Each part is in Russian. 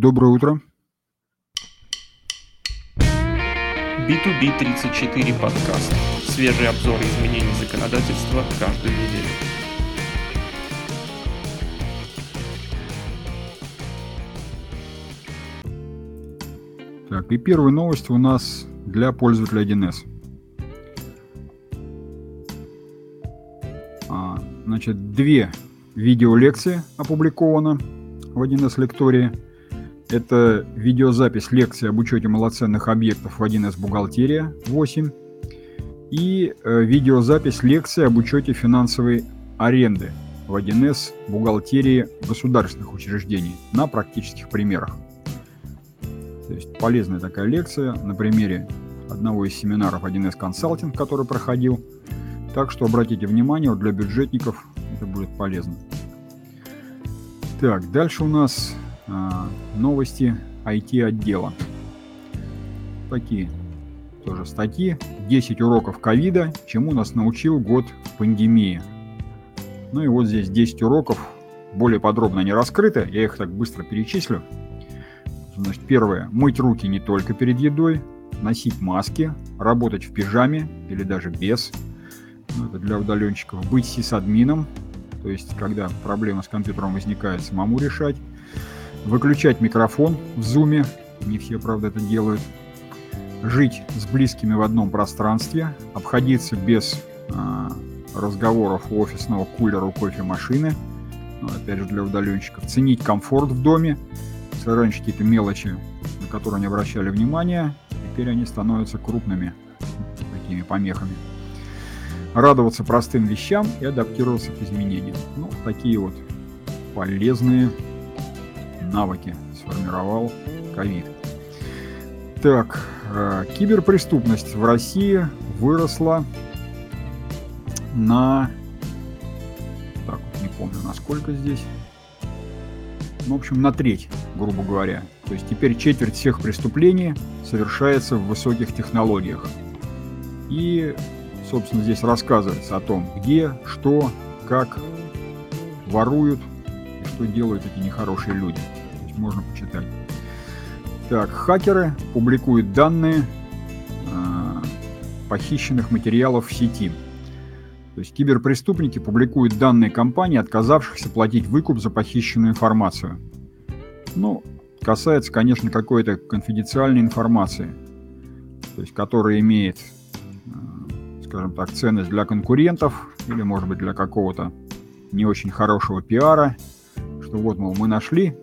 Доброе утро. B2B34 подкаст. Свежие обзоры изменений законодательства каждую неделю. Так, и первая новость у нас для пользователя 1С. А, значит, две видеолекции опубликовано в 1С лектории. Это видеозапись лекции об учете малоценных объектов в 1С бухгалтерия 8 и э, видеозапись лекции об учете финансовой аренды в 1С бухгалтерии государственных учреждений на практических примерах. То есть полезная такая лекция на примере одного из семинаров 1С консалтинг, который проходил. Так что обратите внимание, вот для бюджетников это будет полезно. Так, дальше у нас новости IT-отдела. Такие тоже статьи. 10 уроков ковида, чему нас научил год пандемии. Ну и вот здесь 10 уроков, более подробно не раскрыты, я их так быстро перечислю. Значит, первое. Мыть руки не только перед едой, носить маски, работать в пижаме или даже без. Ну, это для удаленщиков. Быть сисадмином, то есть когда проблема с компьютером возникает, самому решать. Выключать микрофон в зуме, не все, правда, это делают. Жить с близкими в одном пространстве, обходиться без э, разговоров у офисного кулера, у кофемашины, ну, опять же для удаленщиков. Ценить комфорт в доме, если раньше какие-то мелочи, на которые не обращали внимания, теперь они становятся крупными такими помехами. Радоваться простым вещам и адаптироваться к изменениям. Ну, такие вот полезные навыки сформировал ковид. Так, э, киберпреступность в России выросла на... Так, не помню, насколько здесь ну, в общем, на треть, грубо говоря. То есть теперь четверть всех преступлений совершается в высоких технологиях. И, собственно, здесь рассказывается о том, где, что, как воруют и что делают эти нехорошие люди. Можно почитать. Так, хакеры публикуют данные э, похищенных материалов в сети. То есть киберпреступники публикуют данные компаний, отказавшихся платить выкуп за похищенную информацию. Ну, касается, конечно, какой-то конфиденциальной информации, то есть которая имеет, э, скажем так, ценность для конкурентов или, может быть, для какого-то не очень хорошего пиара, что вот, мол, мы нашли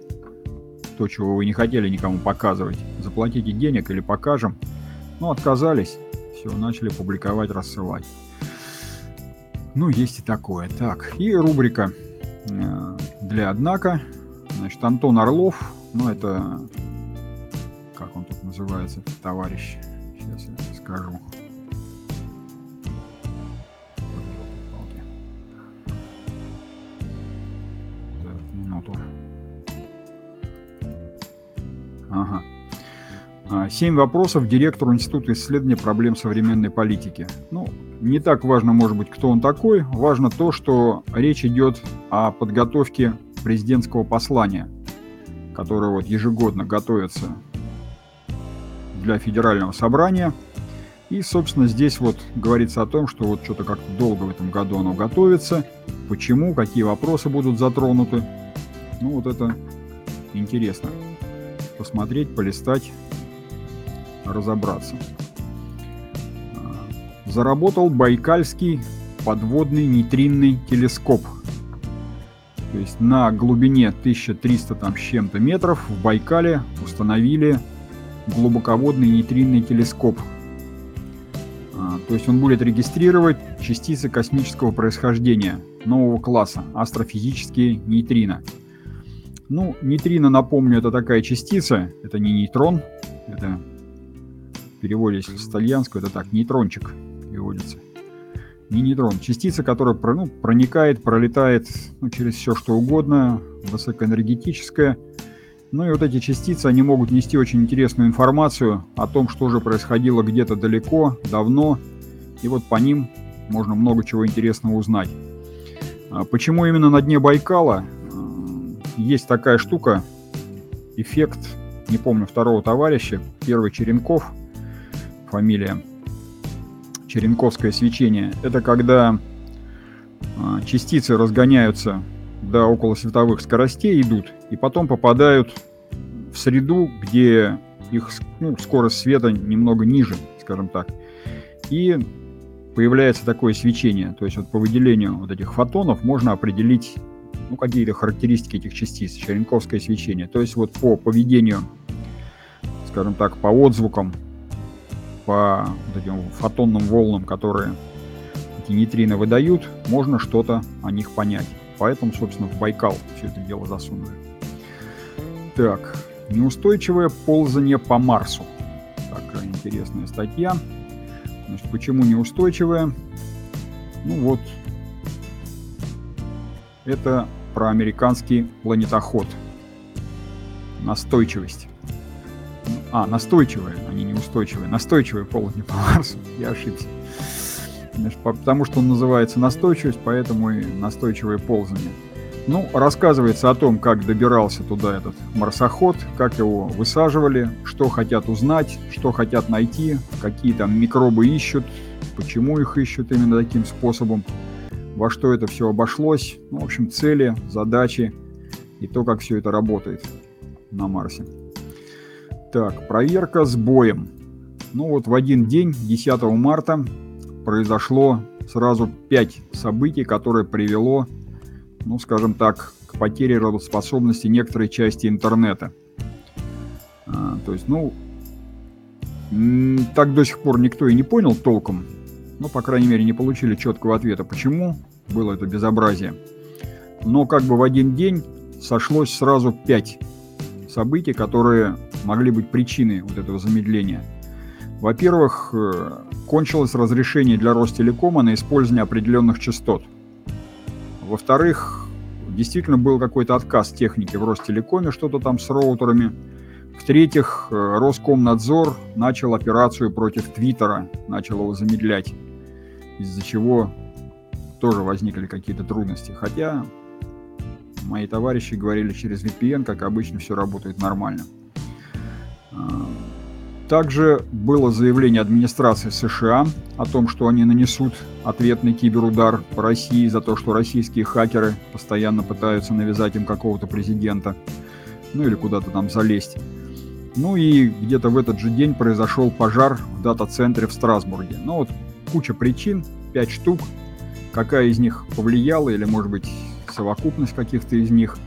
то, чего вы не хотели никому показывать, заплатите денег или покажем. Ну, отказались, все, начали публиковать, рассылать. Ну, есть и такое. Так, и рубрика э, для «Однако». Значит, Антон Орлов, ну, это... Как он тут называется, товарищ? Сейчас я скажу. Ага. А, семь вопросов директору Института исследования проблем современной политики. Ну, не так важно, может быть, кто он такой. Важно то, что речь идет о подготовке президентского послания, которое вот ежегодно готовится для федерального собрания. И, собственно, здесь вот говорится о том, что вот что-то как-то долго в этом году оно готовится. Почему, какие вопросы будут затронуты. Ну, вот это интересно. Посмотреть, полистать, разобраться заработал Байкальский подводный нейтринный телескоп. То есть на глубине 1300 там с чем-то метров в Байкале установили глубоководный нейтринный телескоп. А, то есть он будет регистрировать частицы космического происхождения нового класса, астрофизические нейтрино. Ну, нейтрино, напомню, это такая частица, это не нейтрон, это в с итальянского, это так, нейтрончик переводится. Не нейтрон. Частица, которая ну, проникает, пролетает ну, через все что угодно, высокоэнергетическая. Ну и вот эти частицы, они могут нести очень интересную информацию о том, что же происходило где-то далеко, давно. И вот по ним можно много чего интересного узнать. А почему именно на дне Байкала? Есть такая штука, эффект, не помню второго товарища, первый Черенков, фамилия, Черенковское свечение. Это когда а, частицы разгоняются до около световых скоростей, идут, и потом попадают в среду, где их ну, скорость света немного ниже, скажем так. И появляется такое свечение. То есть вот по выделению вот этих фотонов можно определить ну, какие-то характеристики этих частиц, черенковское свечение. То есть вот по поведению, скажем так, по отзвукам, по вот этим фотонным волнам, которые эти нейтрино выдают, можно что-то о них понять. Поэтому, собственно, в Байкал все это дело засунули. Так, неустойчивое ползание по Марсу. Такая интересная статья. Значит, почему неустойчивое? Ну вот, это про американский планетоход. Настойчивость. А, настойчивая, они не устойчивые. Настойчивые полотни по Марсу. Я ошибся. Значит, потому что он называется настойчивость, поэтому и настойчивое ползание. Ну, рассказывается о том, как добирался туда этот марсоход, как его высаживали, что хотят узнать, что хотят найти, какие там микробы ищут, почему их ищут именно таким способом во что это все обошлось, ну, в общем, цели, задачи и то, как все это работает на Марсе. Так, проверка с боем. Ну вот в один день, 10 марта, произошло сразу 5 событий, которое привело, ну, скажем так, к потере работоспособности некоторой части интернета. А, то есть, ну, так до сих пор никто и не понял толком, ну, по крайней мере, не получили четкого ответа, почему было это безобразие. Но как бы в один день сошлось сразу пять событий, которые могли быть причиной вот этого замедления. Во-первых, э, кончилось разрешение для Ростелекома на использование определенных частот. Во-вторых, действительно был какой-то отказ техники в Ростелекоме, что-то там с роутерами. В-третьих, э, Роскомнадзор начал операцию против Твиттера, начал его замедлять из-за чего тоже возникли какие-то трудности. Хотя мои товарищи говорили через VPN, как обычно, все работает нормально. А, также было заявление администрации США о том, что они нанесут ответный киберудар по России за то, что российские хакеры постоянно пытаются навязать им какого-то президента, ну или куда-то там залезть. Ну и где-то в этот же день произошел пожар в дата-центре в Страсбурге. Ну вот куча причин, 5 штук. Какая из них повлияла, или, может быть, совокупность каких-то из них,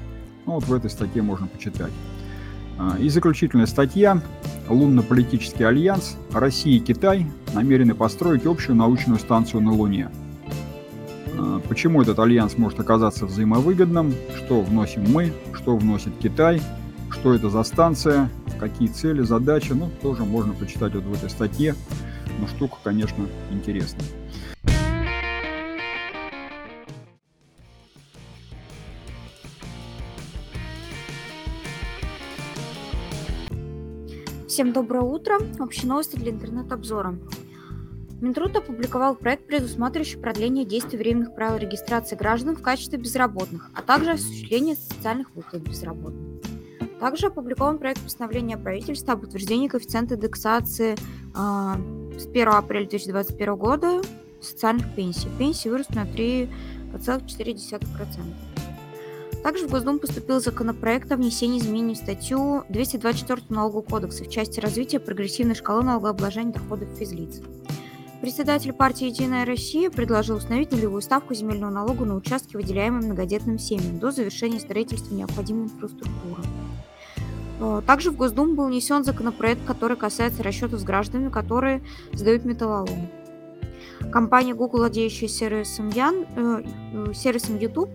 ну, вот в этой статье можно почитать. А, и заключительная статья. Лунно-политический альянс Россия и Китай намерены построить общую научную станцию на Луне. А, почему этот альянс может оказаться взаимовыгодным? Что вносим мы? Что вносит Китай? Что это за станция? Какие цели, задачи? Ну, тоже можно почитать вот в этой статье но штука, конечно, интересная. Всем доброе утро. Общие новости для интернет-обзора. Минтруд опубликовал проект, предусматривающий продление действия временных правил регистрации граждан в качестве безработных, а также осуществление социальных выплат безработным. Также опубликован проект постановления правительства об утверждении коэффициента индексации а, с 1 апреля 2021 года социальных пенсий. Пенсии вырастут на 3,4%. Также в Госдуму поступил законопроект о внесении изменений в статью 224 Налогового кодекса в части развития прогрессивной шкалы налогообложения доходов физлиц. Председатель партии «Единая Россия» предложил установить нулевую ставку земельного налога на участки, выделяемые многодетным семьям, до завершения строительства необходимой инфраструктуры. Э, также в Госдуму был внесен законопроект, который касается расчетов с гражданами, которые сдают металлолом. Компания Google, владеющая сервисом, Ян, э, э, сервисом YouTube,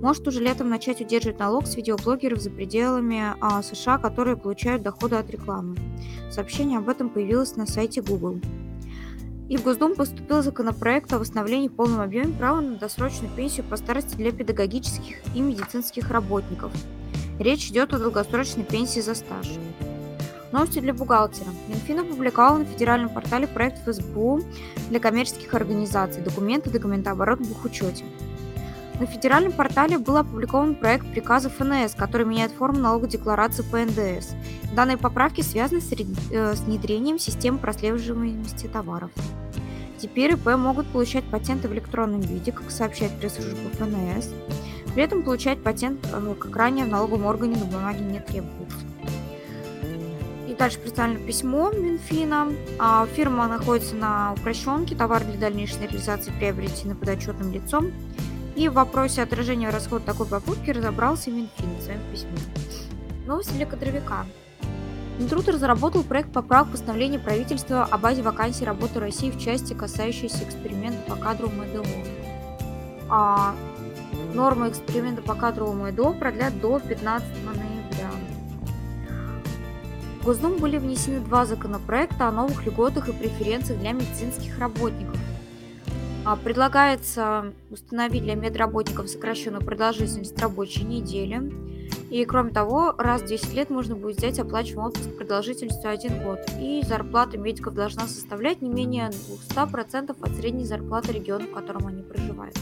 может уже летом начать удерживать налог с видеоблогеров за пределами э, США, которые получают доходы от рекламы. Сообщение об этом появилось на сайте Google. И в Госдуму поступил законопроект о восстановлении в полном объеме права на досрочную пенсию по старости для педагогических и медицинских работников – Речь идет о долгосрочной пенсии за стаж. Новости для бухгалтера. Минфин опубликовал на федеральном портале проект ФСБУ для коммерческих организаций документы документооборот в бухучете. На федеральном портале был опубликован проект приказа ФНС, который меняет форму налоговой декларации по НДС. Данные поправки связаны с, э, с внедрением системы прослеживаемости товаров. Теперь ИП могут получать патенты в электронном виде, как сообщает пресс-служба ФНС. При этом получать патент, э, как ранее в налоговом органе на бумаге не требуется. И дальше представлено письмо Минфина. А, фирма находится на упрощенке, товар для дальнейшей реализации приобретены подотчетным лицом. И в вопросе отражения расхода такой покупки разобрался Минфин в своем письме. Новости для кадровика. Минтруд разработал проект поправок постановления правительства о базе вакансий работы России в части, касающейся эксперимента по кадровому ЭДО. А нормы эксперимента по кадровому ЭДО продлят до 15 ноября. В Госдуму были внесены два законопроекта о новых льготах и преференциях для медицинских работников. А, предлагается установить для медработников сокращенную продолжительность рабочей недели. И кроме того, раз в 10 лет можно будет взять оплачиваемый отпуск продолжительностью 1 год. И зарплата медиков должна составлять не менее 200% от средней зарплаты региона, в котором они проживают.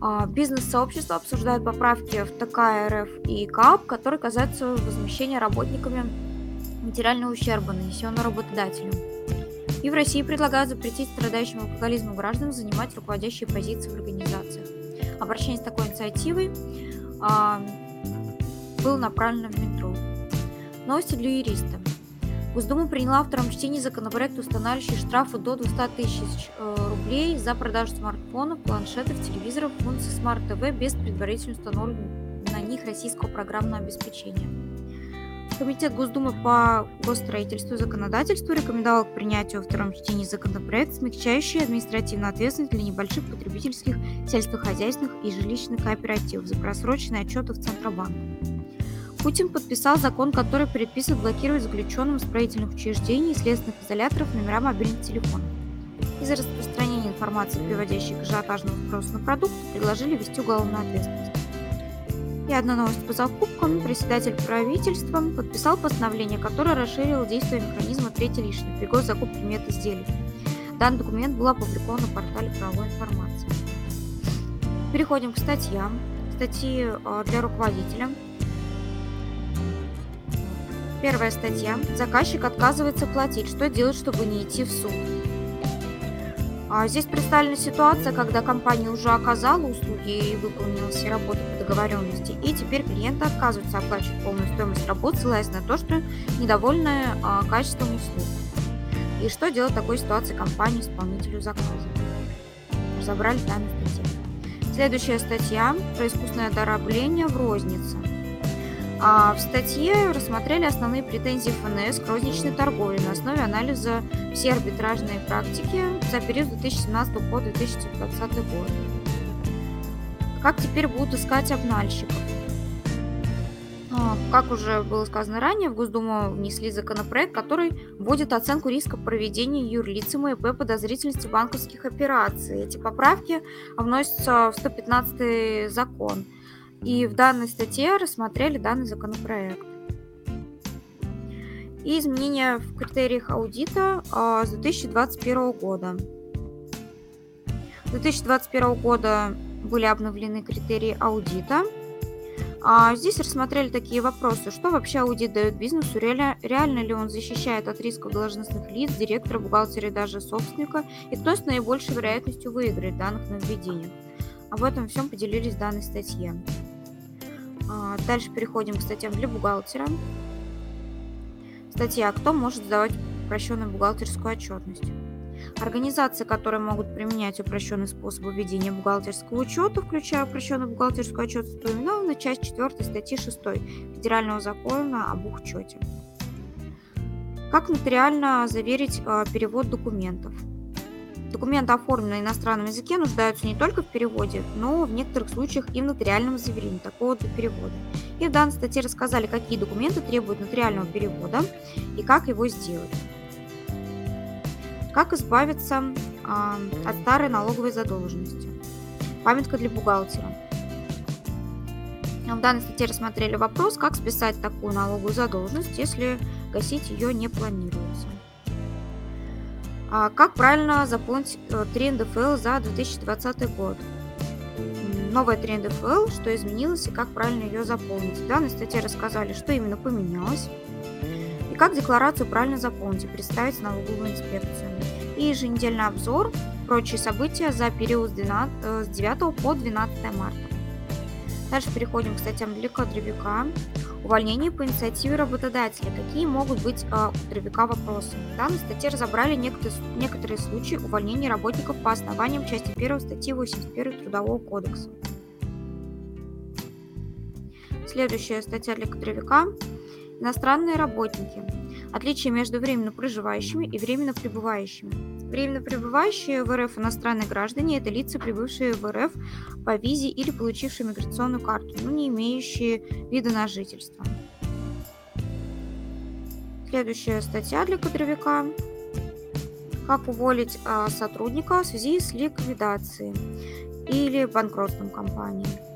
А, бизнес-сообщество обсуждает поправки в ТК РФ и КАП, которые касаются возмещения работниками материального ущерба, нанесенного работодателем. И в России предлагают запретить страдающим алкоголизмом гражданам занимать руководящие позиции в организациях. Обращение с такой инициативой а, было направлено в Минтруд. Новости для юриста. Госдума приняла в втором чтении законопроект, устанавливающий штрафы до 200 тысяч э, рублей за продажу смартфонов, планшетов, телевизоров, функций смарт-ТВ без предварительно установленного на них российского программного обеспечения. Комитет Госдумы по госстроительству и законодательству рекомендовал к принятию во втором чтении законопроект, смягчающий административную ответственность для небольших потребительских, сельскохозяйственных и жилищных кооперативов за просроченные отчеты в Центробанк. Путин подписал закон, который предписывает блокировать заключенным строительных учреждений и следственных изоляторов номера мобильных телефонов. Из-за распространения информации, приводящей к ажиотажному спросу на продукт, предложили ввести уголовную ответственность. И одна новость по закупкам. Председатель правительства подписал постановление, которое расширило действие механизма третьей лишней при госзакупке медизделий. Данный документ был опубликован на портале правовой информации. Переходим к статьям. Статьи э, для руководителя. Первая статья. Заказчик отказывается платить. Что делать, чтобы не идти в суд? А здесь представлена ситуация, когда компания уже оказала услуги и выполнила все работы по договоренности, и теперь клиенты отказываются оплачивать полную стоимость работ, ссылаясь на то, что недовольны а, качеством услуг. И что делать в такой ситуации компании исполнителю заказа? Разобрали данную статью. Следующая статья про искусственное доробление в рознице. А в статье рассмотрели основные претензии ФНС к розничной торговле на основе анализа всей арбитражной практики за период 2017 по 2020 год. Как теперь будут искать обнальщиков? А, как уже было сказано ранее, в Госдуму внесли законопроект, который вводит оценку риска проведения юрлицем и ИП подозрительности банковских операций. Эти поправки вносятся в 115 закон – и в данной статье рассмотрели данный законопроект. И изменения в критериях аудита а, с 2021 года. С 2021 года были обновлены критерии аудита. А здесь рассмотрели такие вопросы. Что вообще аудит дает бизнесу? Реально, реально ли он защищает от рисков должностных лиц, директора, бухгалтера и даже собственника? И кто с наибольшей вероятностью выиграет данных нововведениях? Об этом всем поделились в данной статье. А, дальше переходим к статьям для бухгалтера. Статья «Кто может сдавать упрощенную бухгалтерскую отчетность?» Организации, которые могут применять упрощенный способ ведения бухгалтерского учета, включая упрощенную бухгалтерскую отчетность, упоминована часть 4 статьи 6 Федерального закона об учете. Как нотариально заверить э, перевод документов? Документы, оформленные на иностранном языке, нуждаются не только в переводе, но в некоторых случаях и в нотариальном заверении такого перевода. И в данной статье рассказали, какие документы требуют нотариального перевода и как его сделать. Как избавиться э, от старой налоговой задолженности. Памятка для бухгалтера. В данной статье рассмотрели вопрос, как списать такую налоговую задолженность, если гасить ее не планируется. А как правильно заполнить 3 НДФЛ за 2020 год? Новая 3 НДФЛ, что изменилось и как правильно ее заполнить. В данной статье рассказали, что именно поменялось и как декларацию правильно заполнить и представить налоговую инспекцию. И еженедельный обзор, прочие события за период с, 12, э, с 9 по 12 марта. Дальше переходим к статьям для кадровика. Увольнение по инициативе работодателя. Какие могут быть э, у кадровика вопросы? В данной статье разобрали некоторые, некоторые случаи увольнения работников по основаниям части 1 статьи 81 Трудового кодекса. Следующая статья для кадровика. Иностранные работники. Отличие между временно проживающими и временно пребывающими. Временно пребывающие в РФ иностранные граждане – это лица, прибывшие в РФ по визе или получившие миграционную карту, но не имеющие вида на жительство. Следующая статья для кадровика. Как уволить а, сотрудника в связи с ликвидацией или банкротством компании.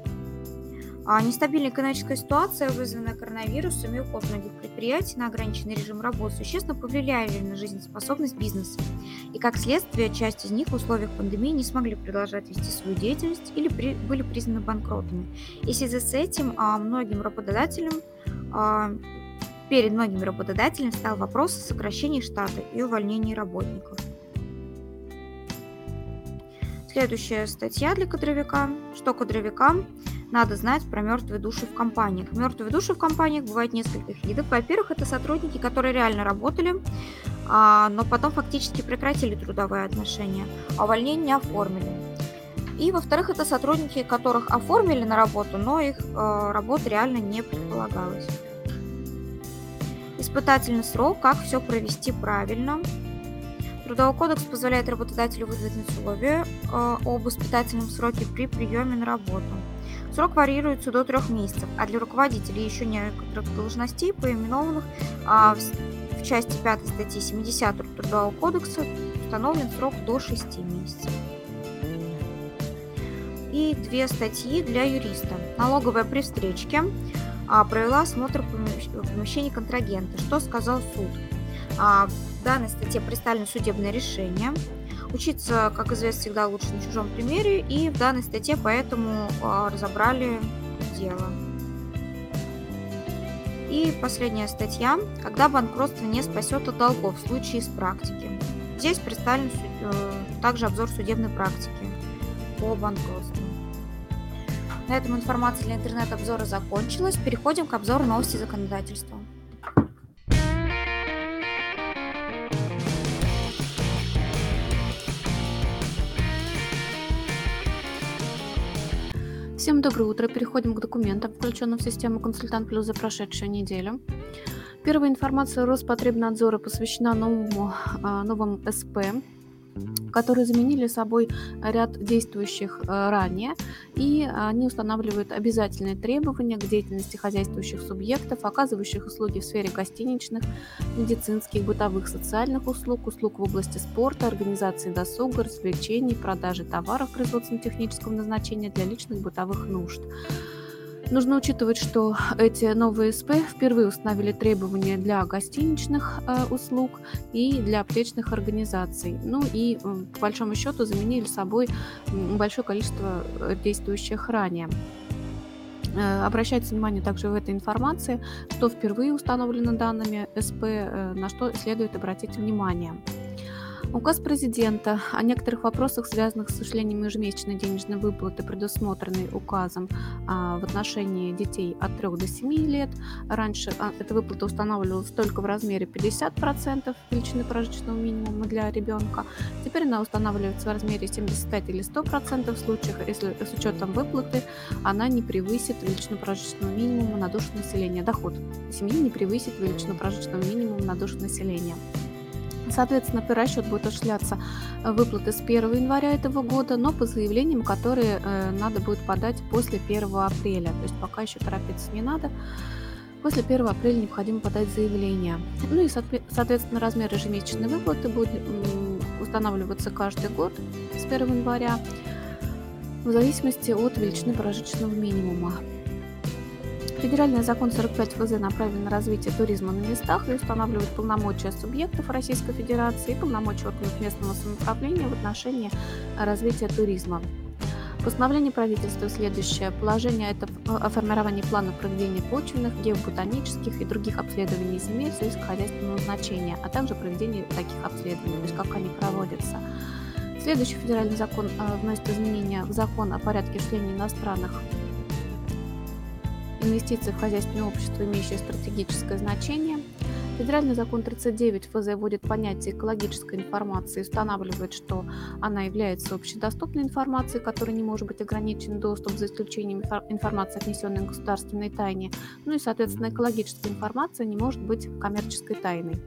А нестабильная экономическая ситуация, вызванная коронавирусом и уход многих предприятий на ограниченный режим работы, существенно повлияли на жизнеспособность бизнеса. И как следствие, часть из них в условиях пандемии не смогли продолжать вести свою деятельность или при, были признаны банкротами. И в связи с этим а, многим работодателям а, перед многими работодателями стал вопрос о сокращении штата и увольнении работников. Следующая статья для кадровика. Что кадровикам надо знать про мертвые души в компаниях. Мертвые души в компаниях бывают нескольких видов. Во-первых, это сотрудники, которые реально работали, а, но потом фактически прекратили трудовые отношения, а увольнение не оформили. И, во-вторых, это сотрудники, которых оформили на работу, но их э, работа реально не предполагалась. Испытательный срок, как все провести правильно. Трудовой кодекс позволяет работодателю выдвинуть условия э, об испытательном сроке при приеме на работу. Срок варьируется до трех месяцев, а для руководителей еще некоторых должностей, поименованных а, в, части 5 статьи 70 Трудового кодекса, установлен срок до 6 месяцев. И две статьи для юриста. Налоговая при встречке а, провела осмотр помещений контрагента. Что сказал суд? В данной статье представлено судебное решение – Учиться, как известно, всегда лучше на чужом примере, и в данной статье поэтому а, разобрали дело. И последняя статья, когда банкротство не спасет от долгов в случае с практики. Здесь представлен э, также обзор судебной практики по банкротству. На этом информация для интернет-обзора закончилась. Переходим к обзору новостей законодательства. Всем доброе утро. Переходим к документам, включенным в систему «Консультант Плюс» за прошедшую неделю. Первая информация Роспотребнадзора посвящена новому, а, новым СП которые заменили собой ряд действующих э, ранее, и они устанавливают обязательные требования к деятельности хозяйствующих субъектов, оказывающих услуги в сфере гостиничных, медицинских, бытовых, социальных услуг, услуг в области спорта, организации досуга, развлечений, продажи товаров производственно-технического назначения для личных бытовых нужд. Нужно учитывать, что эти новые СП впервые установили требования для гостиничных э, услуг и для аптечных организаций. Ну и, по большому счету, заменили собой большое количество э, действующих ранее. Э, обращайте внимание также в этой информации, что впервые установлено данными СП, э, на что следует обратить внимание. Указ президента о некоторых вопросах, связанных с осуществлением ежемесячной денежной выплаты, предусмотренной указом а, в отношении детей от 3 до 7 лет. Раньше а, эта выплата устанавливалась только в размере 50% величины прожиточного минимума для ребенка. Теперь она устанавливается в размере 75 или 100% в случаях, если с учетом выплаты она не превысит величину прожиточного минимума на душу населения. Доход семьи не превысит величину прожиточного минимума на душу населения. Соответственно, при расчет будет осуществляться э, выплаты с 1 января этого года, но по заявлениям, которые э, надо будет подать после 1 апреля. То есть пока еще торопиться не надо. После 1 апреля необходимо подать заявление. Ну и, соответственно, размер ежемесячной выплаты будет устанавливаться каждый год с 1 января в зависимости от величины прожиточного минимума. Федеральный закон 45 ФЗ направлен на развитие туризма на местах и устанавливает полномочия субъектов Российской Федерации и полномочия органов местного самоуправления в отношении развития туризма. Постановление правительства следующее. Положение это о формировании плана проведения почвенных, геоботанических и других обследований земель сельскохозяйственного значения, а также проведение таких обследований, то есть как они проводятся. Следующий федеральный закон э, вносит изменения в закон о порядке осуществления иностранных инвестиций в хозяйственное общество, имеющее стратегическое значение. Федеральный закон 39 ФЗ вводит понятие экологической информации и устанавливает, что она является общедоступной информацией, которой не может быть ограничен доступ за исключением информации, отнесенной к государственной тайне. Ну и, соответственно, экологическая информация не может быть коммерческой тайной.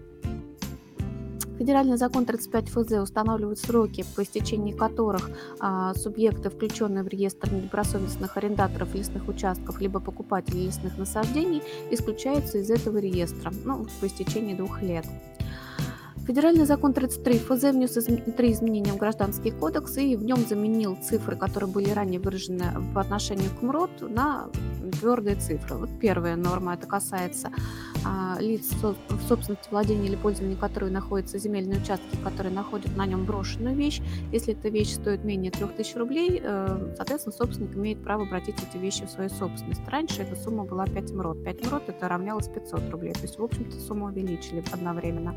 Федеральный закон 35 ФЗ устанавливает сроки, по истечении которых а, субъекты, включенные в реестр недобросовестных арендаторов лесных участков либо покупателей лесных насаждений, исключаются из этого реестра ну, по истечении двух лет. Федеральный закон 33 ФЗ внес три изменения в Гражданский кодекс и в нем заменил цифры, которые были ранее выражены по отношению к МРОД, на твердые цифры. Вот первая норма, это касается лиц в собственности владения или пользовании которые находятся земельные участки, которые находят на нем брошенную вещь. Если эта вещь стоит менее 3000 рублей, э, соответственно, собственник имеет право обратить эти вещи в свою собственность. Раньше эта сумма была 5 МРОД. 5 МРОД это равнялось 500 рублей. То есть, в общем-то, сумму увеличили одновременно.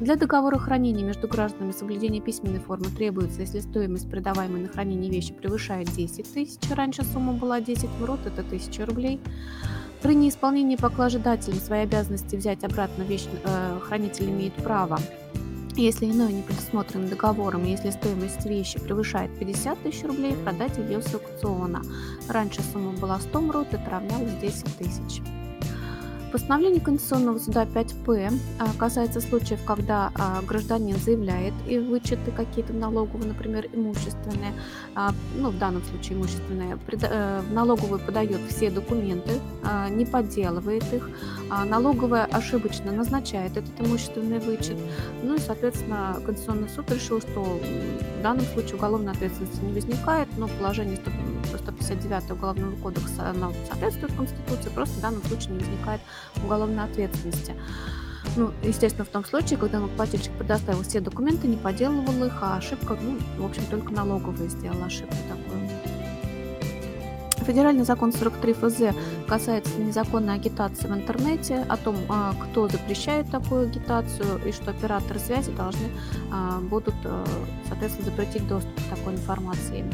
Для договора хранения между гражданами соблюдение письменной формы требуется, если стоимость придаваемой на хранение вещи превышает 10 тысяч. Раньше сумма была 10 МРОТ, это 1000 рублей. При неисполнении поклажедателем своей обязанности взять обратно вещь э, хранитель имеет право если иное не предусмотрено договором, если стоимость вещи превышает 50 тысяч рублей, продать ее с аукциона. Раньше сумма была 100 МРОТ, это равнялось 10 тысяч. Постановление Конституционного суда 5П а, касается случаев, когда а, гражданин заявляет и вычеты какие-то налоговые, например, имущественные, а, ну, в данном случае имущественные, э, в подает все документы, не подделывает их, налоговая ошибочно назначает этот имущественный вычет. Ну и, соответственно, Конституционный суд решил, что в данном случае уголовной ответственности не возникает, но положение 159 Уголовного кодекса оно соответствует Конституции, просто в данном случае не возникает уголовной ответственности. Ну, естественно, в том случае, когда налогоплательщик предоставил все документы, не поделывал их, а ошибка, ну, в общем, только налоговая сделала ошибку такую. Федеральный закон 43 ФЗ касается незаконной агитации в интернете, о том, а, кто запрещает такую агитацию и что операторы связи должны а, будут, э, соответственно, запретить доступ к такой информации.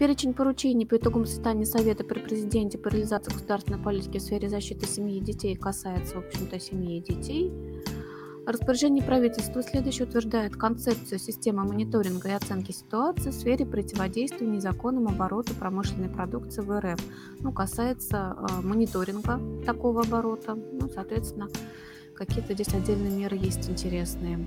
Перечень поручений по итогам заседания Совета при президенте по реализации государственной политики в сфере защиты семьи и детей касается, в общем-то, семьи и детей. Распоряжение правительства следующее утверждает концепцию системы мониторинга и оценки ситуации в сфере противодействия незаконному обороту промышленной продукции в РФ. Ну, касается э, мониторинга такого оборота. Ну, соответственно, какие-то здесь отдельные меры есть интересные.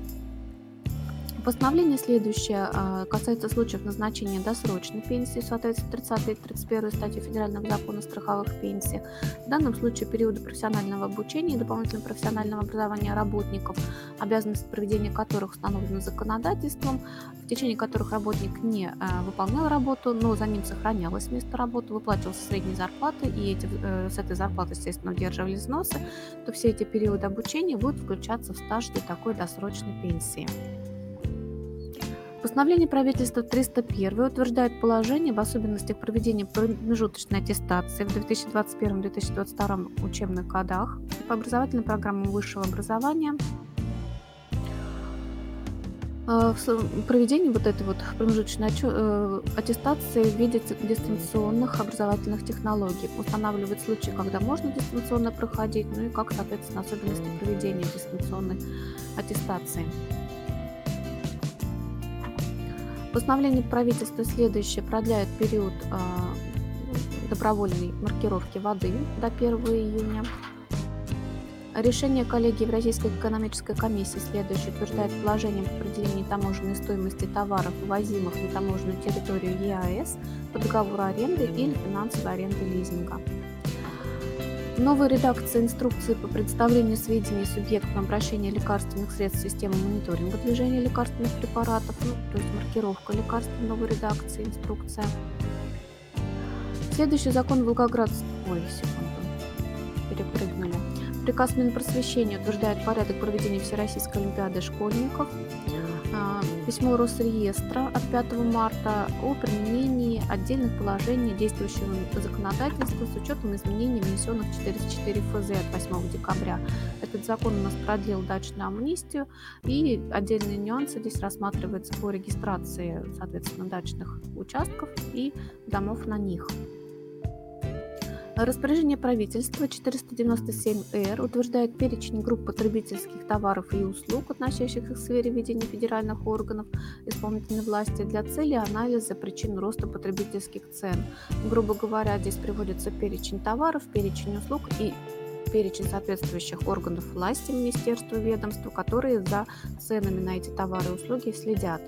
Постановление следующее а, касается случаев назначения досрочной пенсии в соответствии 30 и 31 статьи Федерального закона о страховых пенсиях. В данном случае периоды профессионального обучения и дополнительного профессионального образования работников, обязанности проведения которых установлены законодательством, в течение которых работник не а, выполнял работу, но за ним сохранялось место работы, выплачивался средней зарплаты, и эти, э, с этой зарплаты, естественно, удерживали взносы, то все эти периоды обучения будут включаться в стаж для такой досрочной пенсии. Постановление правительства 301 утверждает положение об особенностях проведения промежуточной аттестации в 2021-2022 учебных годах по образовательным программам высшего образования. Э, в проведении вот этой вот промежуточной э, аттестации в виде дистанционных образовательных технологий. Устанавливает случаи, когда можно дистанционно проходить, ну и как, соответственно, особенности проведения дистанционной аттестации. Постановление правительства следующее продляет период э, добровольной маркировки воды до 1 июня. Решение коллегии Евразийской экономической комиссии следующее утверждает положение по определению таможенной стоимости товаров, ввозимых на таможенную территорию ЕАЭС по договору аренды или финансовой аренды лизинга. Новая редакция инструкции по представлению сведений субъектам обращения лекарственных средств в мониторинга движения лекарственных препаратов, ну, то есть маркировка лекарств в новой редакции, инструкция. Следующий закон Волгоградский... Ой, секунду. Перепрыгнули. Приказ Минпросвещения утверждает порядок проведения Всероссийской Олимпиады школьников. А, письмо Росреестра от 5 марта о применении отдельных положений действующего законодательства с учетом изменений, внесенных в 404 ФЗ от 8 декабря. Этот закон у нас продлил дачную амнистию, и отдельные нюансы здесь рассматриваются по регистрации, соответственно, дачных участков и домов на них. Распоряжение правительства 497-Р утверждает перечень групп потребительских товаров и услуг, относящихся к сфере ведения федеральных органов исполнительной власти для цели анализа причин роста потребительских цен. Грубо говоря, здесь приводится перечень товаров, перечень услуг и перечень соответствующих органов власти, министерства, ведомства, которые за ценами на эти товары и услуги следят.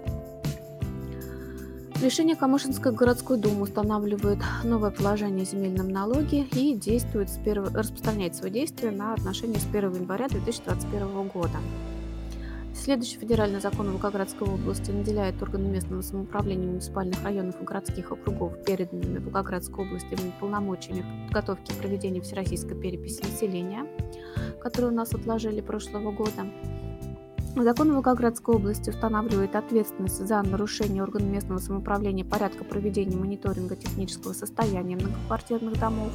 Решение Камышинской городской думы устанавливает новое положение о земельном налоге и действует с 1, распространяет свои действия на отношения с 1 января 2021 года. Следующий федеральный закон Волгоградской области наделяет органы местного самоуправления муниципальных районов и городских округов, переданными Волгоградской области полномочиями по подготовке и проведения всероссийской переписи населения, которые у нас отложили прошлого года. Закон Волгоградской области устанавливает ответственность за нарушение органов местного самоуправления порядка проведения мониторинга технического состояния многоквартирных домов.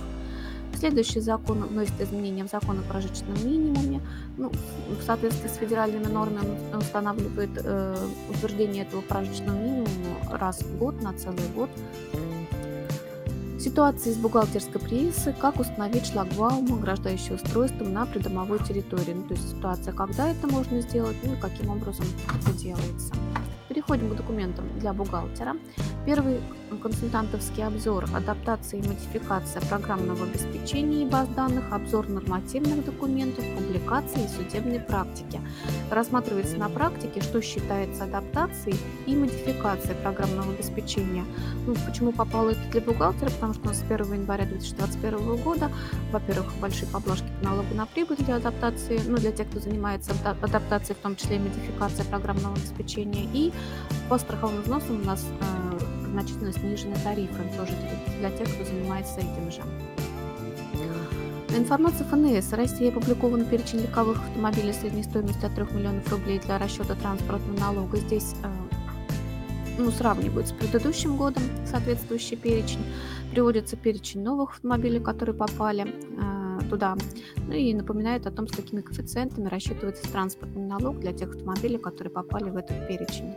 Следующий закон вносит изменения в закон о прожиточном минимуме. Ну, в соответствии с федеральными нормами устанавливает э, утверждение этого прожиточного минимума раз в год на целый год Ситуация из бухгалтерской прессы, как установить шлагбаум, ограждающий устройство на придомовой территории. Ну, то есть ситуация, когда это можно сделать, ну и каким образом это делается. Переходим к документам для бухгалтера. Первый консультантовский обзор, адаптация и модификация программного обеспечения и баз данных, обзор нормативных документов, публикации и судебной практики. Рассматривается на практике, что считается адаптацией и модификацией программного обеспечения. Ну, почему попало это для бухгалтера? Потому что у нас с 1 января 2021 года, во-первых, большие поблажки по налогу на прибыль для адаптации, ну, для тех, кто занимается адаптацией, в том числе и модификацией программного обеспечения, и по страховым взносам у нас э, значительно снижены тарифы тоже для тех, кто занимается этим же. Информация ФНС. Россия опубликован перечень легковых автомобилей средней стоимостью от 3 миллионов рублей для расчета транспортного налога. Здесь э, ну, сравнивают с предыдущим годом соответствующий перечень. Приводится перечень новых автомобилей, которые попали э, туда. Ну и напоминает о том, с какими коэффициентами рассчитывается транспортный налог для тех автомобилей, которые попали в этот перечень.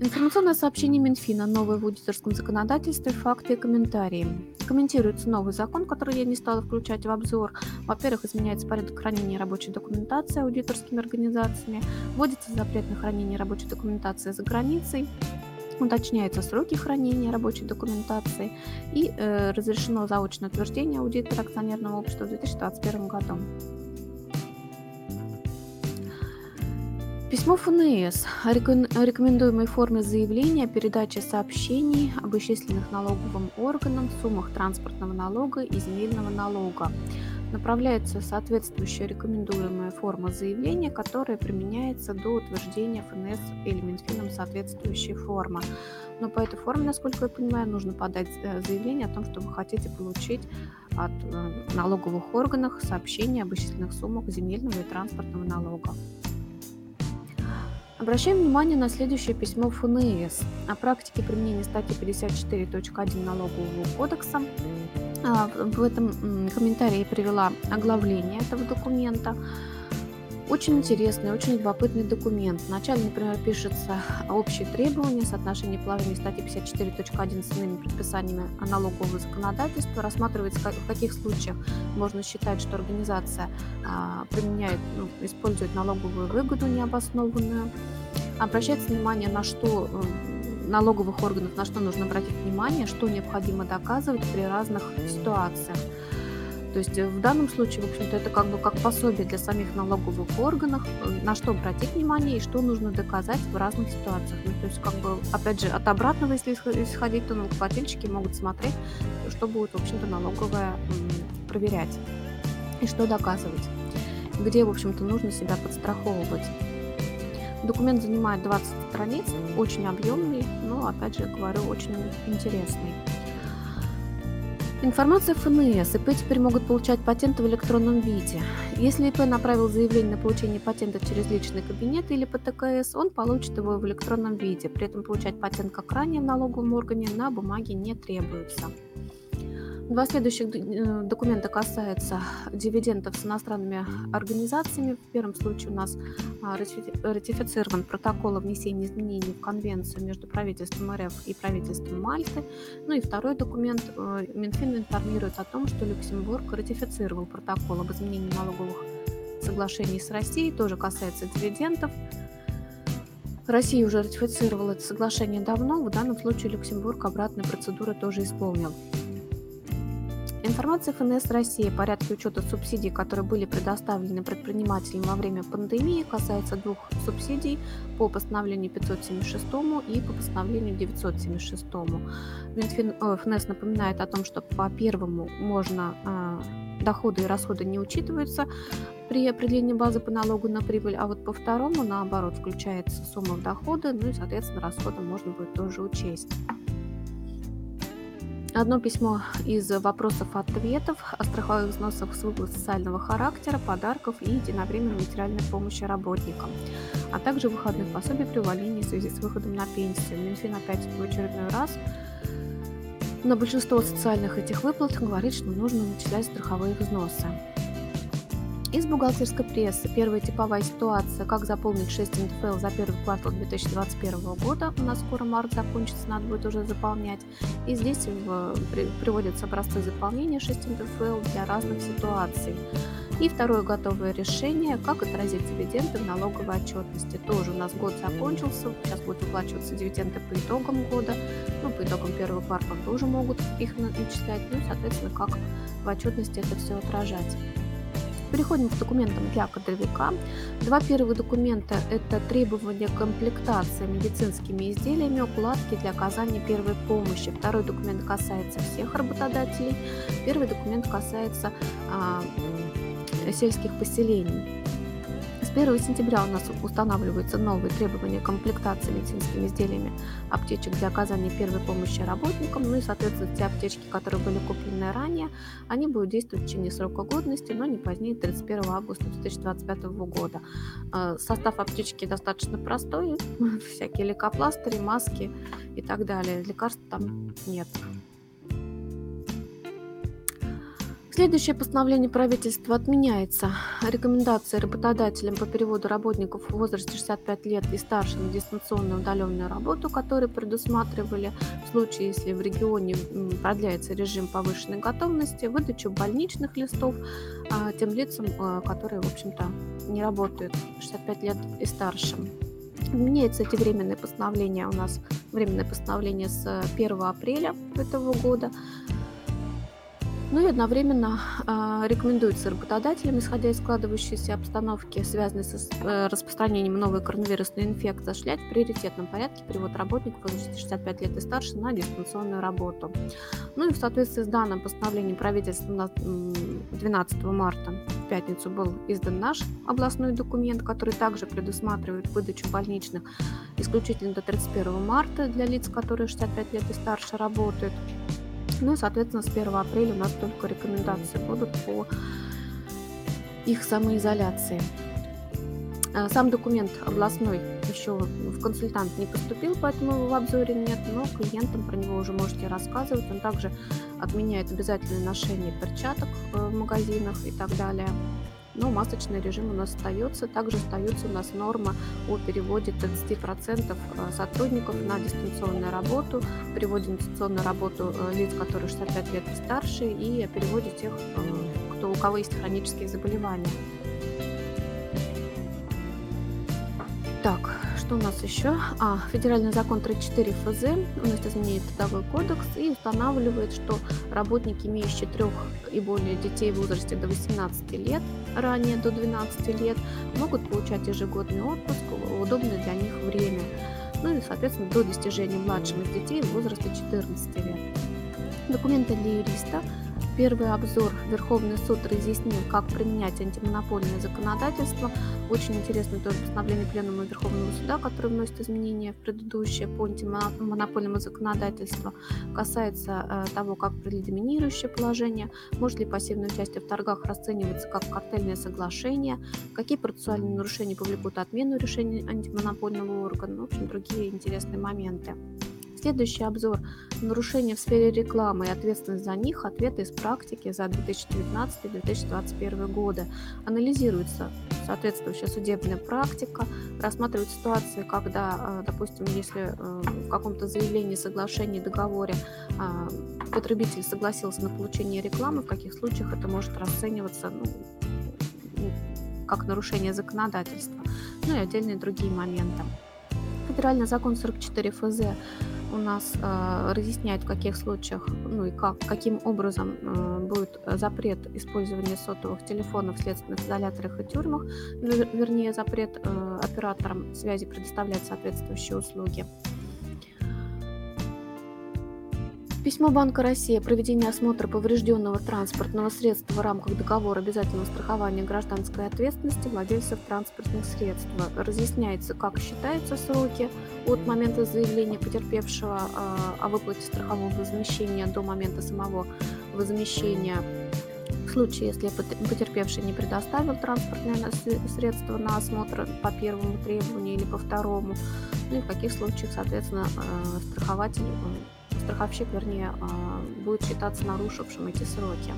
Информационное сообщение Минфина «Новое в аудиторском законодательстве. Факты и комментарии». Комментируется новый закон, который я не стала включать в обзор. Во-первых, изменяется порядок хранения рабочей документации аудиторскими организациями, вводится запрет на хранение рабочей документации за границей, уточняются сроки хранения рабочей документации и э, разрешено заочное утверждение аудитора акционерного общества в 2021 году. Письмо ФНС о рекомендуемой форме заявления о передаче сообщений об исчисленных налоговым органам суммах транспортного налога и земельного налога. Направляется соответствующая рекомендуемая форма заявления, которая применяется до утверждения ФНС или Минфином соответствующей формы. Но по этой форме, насколько я понимаю, нужно подать э, заявление о том, что вы хотите получить от э, налоговых органов сообщение об исчисленных суммах земельного и транспортного налога. Обращаем внимание на следующее письмо ФНС о практике применения статьи 54.1 Налогового кодекса. А, в этом комментарии привела оглавление этого документа. Очень интересный, очень любопытный документ. Вначале, например, пишется общие требования, соотношение положений статьи 54.1 с иными предписаниями налогового законодательства. Рассматривается, в каких случаях можно считать, что организация а, применяет, ну, использует налоговую выгоду необоснованную. Обращается внимание на что налоговых органов, на что нужно обратить внимание, что необходимо доказывать при разных ситуациях. То есть э, в данном случае, в общем-то, это как бы как пособие для самих налоговых органов, э, на что обратить внимание и что нужно доказать в разных ситуациях. Ну, то есть, как бы, опять же, от обратного, если исходить, то налогоплательщики могут смотреть, что будет, в общем-то, налоговая проверять и что доказывать, где, в общем-то, нужно себя подстраховывать. Документ занимает 20 страниц, очень объемный, но, опять же, говорю, очень интересный. Информация ФНС. ИП теперь могут получать патенты в электронном виде. Если ИП направил заявление на получение патента через личный кабинет или ПТКС, он получит его в электронном виде. При этом получать патент как ранее в налоговом органе на бумаге не требуется. Два следующих э, документа касаются дивидендов с иностранными организациями. В первом случае у нас а, ратифицирован протокол о внесении изменений в конвенцию между правительством РФ и правительством Мальты. Ну и второй документ. Э, Минфин информирует о том, что Люксембург ратифицировал протокол об изменении налоговых соглашений с Россией, тоже касается дивидендов. Россия уже ратифицировала это соглашение давно, в данном случае Люксембург обратные процедуры тоже исполнил. Информация ФНС России о порядке учета субсидий, которые были предоставлены предпринимателям во время пандемии, касается двух субсидий по постановлению 576 и по постановлению 976. Минфин, э, ФНС напоминает о том, что по первому можно э, доходы и расходы не учитываются при определении базы по налогу на прибыль, а вот по второму, наоборот, включается сумма в доходы, ну и, соответственно, расходы можно будет тоже учесть. Одно письмо из вопросов-ответов о страховых взносах с выплат социального характера, подарков и единовременной материальной помощи работникам, а также выходных пособий при увольнении в связи с выходом на пенсию. Минфин опять в очередной раз на большинство социальных этих выплат говорит, что нужно начислять страховые взносы. Из бухгалтерской прессы первая типовая ситуация, как заполнить 6 НДФЛ за первый квартал 2021 года. У нас скоро март закончится, надо будет уже заполнять. И здесь приводятся образцы заполнения 6 НДФЛ для разных ситуаций. И второе готовое решение, как отразить дивиденды в налоговой отчетности. Тоже у нас год закончился, сейчас будут выплачиваться дивиденды по итогам года, ну, по итогам первого квартала тоже могут их начислять, ну, соответственно, как в отчетности это все отражать. Переходим к документам для кадровика. Два первых документа – это требования комплектации медицинскими изделиями, укладки для оказания первой помощи. Второй документ касается всех работодателей. Первый документ касается а, сельских поселений. 1 сентября у нас устанавливаются новые требования комплектации медицинскими изделиями аптечек для оказания первой помощи работникам. Ну и, соответственно, те аптечки, которые были куплены ранее, они будут действовать в течение срока годности, но не позднее 31 августа 2025 года. Э, состав аптечки достаточно простой, всякие лейкопластыри, маски и так далее. Лекарств там нет. Следующее постановление правительства отменяется. Рекомендации работодателям по переводу работников в возрасте 65 лет и старше на дистанционную удаленную работу, которые предусматривали в случае, если в регионе продляется режим повышенной готовности, выдачу больничных листов а, тем лицам, а, которые, в общем-то, не работают 65 лет и старше. Меняется эти временные постановления у нас, временное постановление с 1 апреля этого года. Ну и одновременно э, рекомендуется работодателям, исходя из складывающейся обстановки, связанной с э, распространением новой коронавирусной инфекции, осуществлять в приоритетном порядке перевод работников возраста 65 лет и старше на дистанционную работу. Ну и в соответствии с данным постановлением правительства 12 марта в пятницу был издан наш областной документ, который также предусматривает выдачу больничных исключительно до 31 марта для лиц, которые 65 лет и старше работают. Ну соответственно, с 1 апреля у нас только рекомендации будут по их самоизоляции. А, сам документ областной еще в консультант не поступил, поэтому его в обзоре нет, но клиентам про него уже можете рассказывать. Он также отменяет обязательное ношение перчаток э, в магазинах и так далее но масочный режим у нас остается. Также остается у нас норма о переводе 30% э, сотрудников на дистанционную работу, переводе на дистанционную работу э, лиц, которые 65 лет и старше, и о переводе тех, э, кто, у кого есть хронические заболевания. Так, что у нас еще? А, федеральный закон 34 ФЗ у нас изменяет трудовой кодекс и устанавливает, что работники, имеющие трех и более детей в возрасте до 18 лет, ранее до 12 лет, могут получать ежегодный отпуск в удобное для них время. Ну и, соответственно, до достижения младшим из детей в возрасте 14 лет. Документы для юриста Первый обзор Верховный суд разъяснил, как применять антимонопольное законодательство. Очень интересно тоже постановление Пленума Верховного суда, которое вносит изменения в предыдущее по антимонопольному законодательству. Касается э, того, как определить доминирующее положение, может ли пассивное участие в торгах расцениваться как картельное соглашение, какие процессуальные нарушения повлекут отмену решения антимонопольного органа, в общем, другие интересные моменты. Следующий обзор нарушения в сфере рекламы и ответственность за них, ответы из практики за 2019-2021 годы. Анализируется соответствующая судебная практика, рассматривают ситуации, когда, э, допустим, если э, в каком-то заявлении, соглашении, договоре э, потребитель согласился на получение рекламы, в каких случаях это может расцениваться ну, как нарушение законодательства, ну и отдельные другие моменты. Федеральный закон 44 ФЗ у нас э, разъясняет, в каких случаях, ну и как, каким образом э, будет запрет использования сотовых телефонов в следственных изоляторах и тюрьмах, вернее, запрет э, операторам связи предоставлять соответствующие услуги. Письмо Банка России о проведении осмотра поврежденного транспортного средства в рамках договора обязательного страхования гражданской ответственности владельцев транспортных средств. Разъясняется, как считаются сроки от момента заявления потерпевшего а, о выплате страхового возмещения до момента самого возмещения в случае, если потерпевший не предоставил транспортное средство на осмотр по первому требованию или по второму, ну и в каких случаях, соответственно, а, страхователь страховщик, вернее, а, будет считаться нарушившим эти сроки.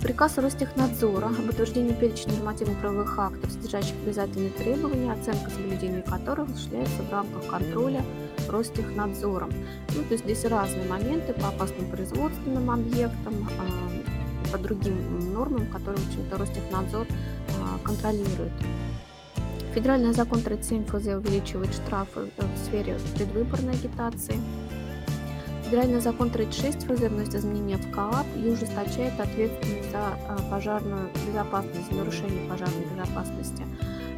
Приказ Ростехнадзора об утверждении перечня нормативно-правовых актов, содержащих обязательные требования, оценка соблюдения которых осуществляется в рамках контроля Ростехнадзором. Ну, то есть здесь разные моменты по опасным производственным объектам, а, по другим нормам, которые, в общем-то, Ростехнадзор а, контролирует. Федеральный закон 37 ФЗ увеличивает штрафы в сфере предвыборной агитации – Федеральный закон 36 ФЗ вносит изменения в КААП и ужесточает ответственность за а, пожарную безопасность, за нарушение пожарной безопасности.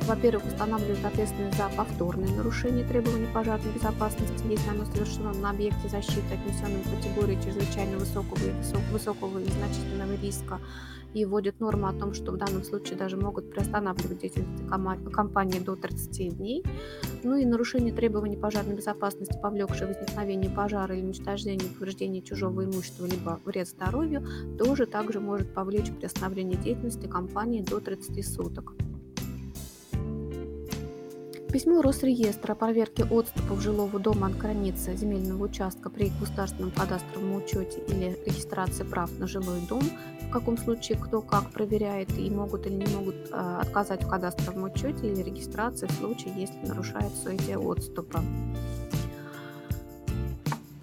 Во-первых, устанавливает ответственность за повторное нарушение требований пожарной безопасности, если оно совершено на объекте защиты, отнесенном к категории чрезвычайно высокого и высокого и значительного риска, и вводит норму о том, что в данном случае даже могут приостанавливать деятельность компании до 30 дней. Ну и нарушение требований пожарной безопасности, повлекшее возникновение пожара или уничтожение повреждения чужого имущества, либо вред здоровью, тоже также может повлечь приостановление деятельности компании до 30 суток. Письмо Росреестра о проверке отступов жилого дома от границы земельного участка при государственном кадастровом учете или регистрации прав на жилой дом, в каком случае кто как проверяет и могут или не могут э, отказать в кадастровом учете или регистрации в случае, если нарушаются эти отступы.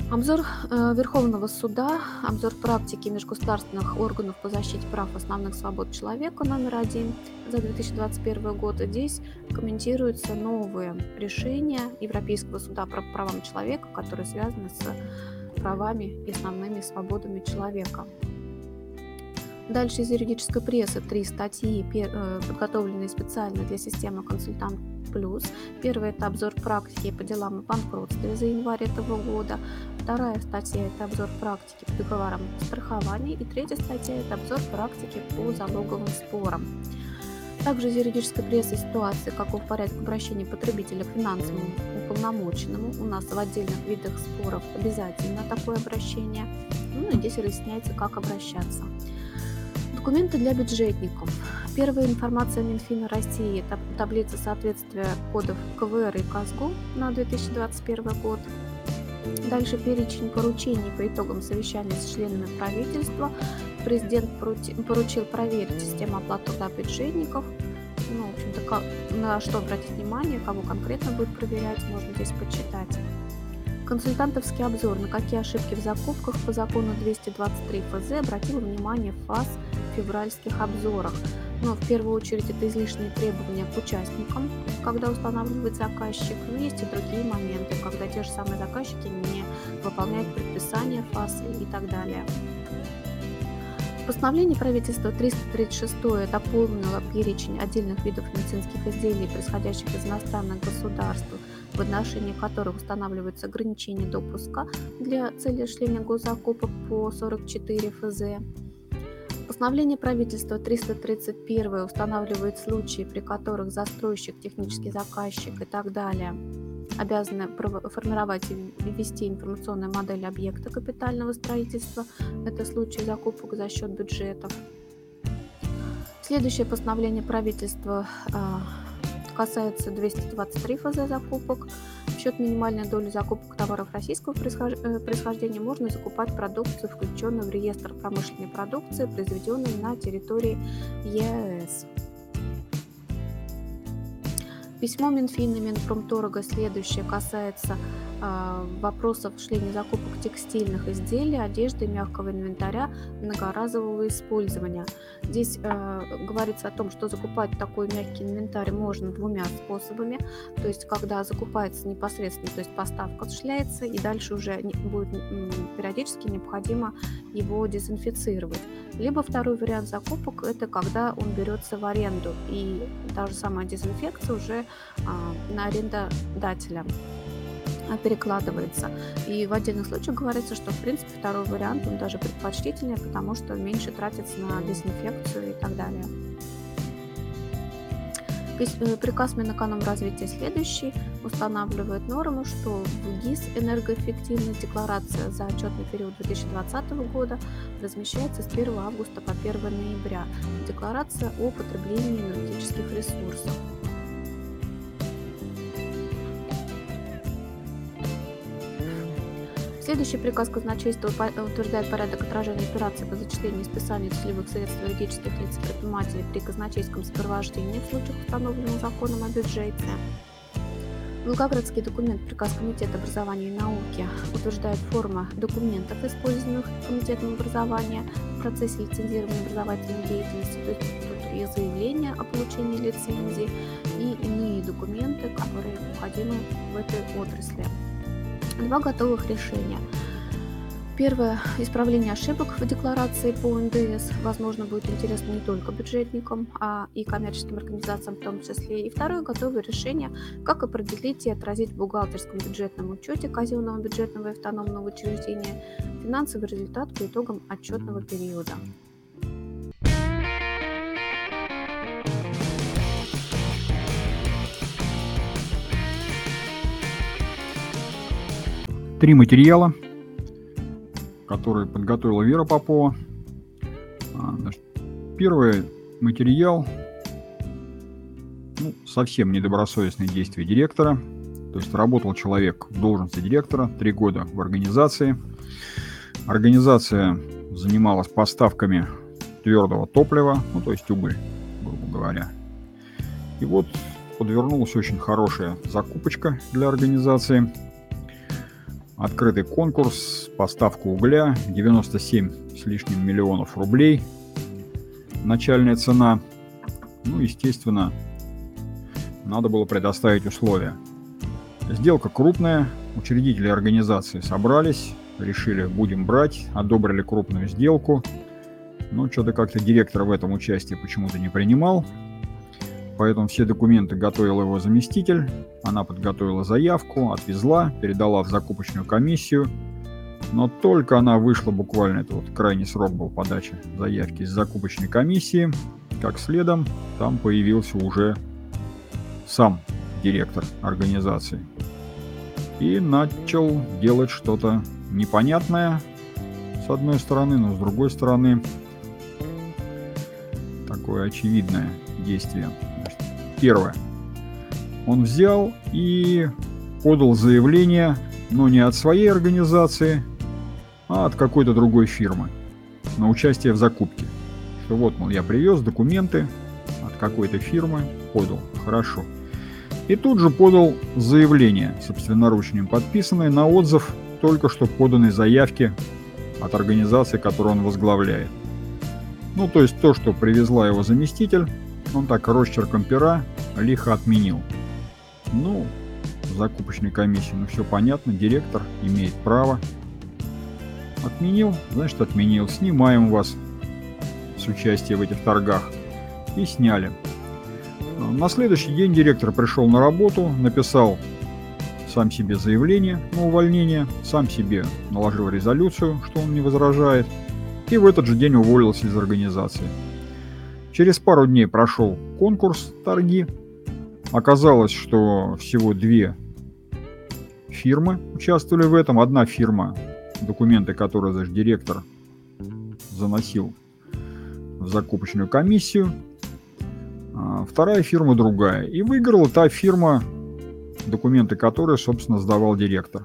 Обзор э, Верховного суда, обзор практики межгосударственных органов по защите прав основных свобод человека номер один за 2021 год. Здесь комментируются новые решения Европейского суда по правам человека, которые связаны с правами и основными свободами человека. Дальше из юридической прессы три статьи, э, подготовленные специально для системы «Консультант плюс». Первый – это обзор практики по делам о банкротстве за январь этого года. Вторая статья – это обзор практики по договорам страхования. И третья статья – это обзор практики по залоговым спорам. Также из юридической прессы ситуации, каков порядок обращения потребителя к финансовому уполномоченному. У нас в отдельных видах споров обязательно такое обращение. Ну и здесь разъясняется, как обращаться. Документы для бюджетников. Первая информация Минфина России – это таблица соответствия кодов КВР и КАСГУ на 2021 год. Дальше перечень поручений по итогам совещания с членами правительства. Президент поручил проверить систему оплаты труда бюджетников. Ну, в общем-то, на что обратить внимание, кого конкретно будет проверять, можно здесь почитать. Консультантовский обзор, на какие ошибки в закупках по закону 223 ФЗ обратил внимание ФАС в февральских обзорах. Но в первую очередь это излишние требования к участникам, когда устанавливает заказчик. Но есть и другие моменты, когда те же самые заказчики не выполняют предписания ФАС и так далее. Постановление правительства 336 дополнило перечень отдельных видов медицинских изделий, происходящих из иностранных государств, в отношении которых устанавливаются ограничения допуска для цели осуществления госзакупок по 44 ФЗ. Постановление правительства 331 устанавливает случаи, при которых застройщик, технический заказчик и так далее обязаны формировать и ввести информационную модель объекта капитального строительства. Это случай закупок за счет бюджетов. Следующее постановление правительства а, касается 223 ФЗ закупок. В счет минимальной доли закупок товаров российского э, происхождения можно закупать продукцию, включенную в реестр промышленной продукции, произведенной на территории ЕС. Письмо Минфина Минпромторга следующее касается вопросов шления закупок текстильных изделий, одежды, мягкого инвентаря многоразового использования. Здесь э, говорится о том, что закупать такой мягкий инвентарь можно двумя способами. То есть, когда закупается непосредственно, то есть поставка осуществляется, и дальше уже не, будет периодически необходимо его дезинфицировать. Либо второй вариант закупок – это когда он берется в аренду, и та же самая дезинфекция уже э, на арендодателя перекладывается. И в отдельных случаях говорится, что, в принципе, второй вариант, он даже предпочтительнее, потому что меньше тратится на дезинфекцию и так далее. Э, приказ Минэкономразвития следующий устанавливает норму, что в ГИС энергоэффективность декларация за отчетный период 2020 года размещается с 1 августа по 1 ноября. Декларация о потреблении энергетических ресурсов. Следующий приказ казначейства утверждает порядок отражения операций по зачислению и списанию целевых средств юридических лиц предпринимателей при казначейском сопровождении в случаях, установленных законом о бюджете. Волгоградский документ приказ Комитета образования и науки утверждает форма документов, используемых Комитетом образования в процессе лицензирования образовательной деятельности, то есть заявление о получении лицензии, и иные документы, которые необходимы в этой отрасли. Два готовых решения. Первое – исправление ошибок в декларации по НДС. Возможно, будет интересно не только бюджетникам, а и коммерческим организациям в том числе. И второе – готовое решение, как определить и отразить в бухгалтерском бюджетном учете казенного бюджетного и автономного учреждения финансовый результат по итогам отчетного периода. Три материала, которые подготовила Вера Попова. А, первый материал ну, совсем недобросовестные действия директора. То есть работал человек в должности директора, три года в организации. Организация занималась поставками твердого топлива, ну то есть уголь, грубо говоря. И вот подвернулась очень хорошая закупочка для организации – Открытый конкурс, поставка угля, 97 с лишним миллионов рублей. Начальная цена. Ну, естественно, надо было предоставить условия. Сделка крупная, учредители организации собрались, решили, будем брать, одобрили крупную сделку. Но что-то как-то директор в этом участии почему-то не принимал. Поэтому все документы готовил его заместитель. Она подготовила заявку, отвезла, передала в закупочную комиссию. Но только она вышла буквально, это вот крайний срок был подачи заявки из закупочной комиссии, как следом там появился уже сам директор организации. И начал делать что-то непонятное, с одной стороны, но с другой стороны, такое очевидное действие. Первое. Он взял и подал заявление, но не от своей организации, а от какой-то другой фирмы на участие в закупке. Что вот, мол, я привез документы от какой-то фирмы, подал. Хорошо. И тут же подал заявление, собственноручным подписанное на отзыв только что поданной заявки от организации, которую он возглавляет. Ну, то есть то, что привезла его заместитель, он так росчерком пера лихо отменил. Ну, закупочной комиссии, ну все понятно, директор имеет право. Отменил, значит отменил. Снимаем вас с участия в этих торгах. И сняли. На следующий день директор пришел на работу, написал сам себе заявление на увольнение, сам себе наложил резолюцию, что он не возражает, и в этот же день уволился из организации. Через пару дней прошел конкурс торги. Оказалось, что всего две фирмы участвовали в этом. Одна фирма, документы которой даже директор заносил в закупочную комиссию, а вторая фирма другая. И выиграла та фирма, документы которой, собственно, сдавал директор.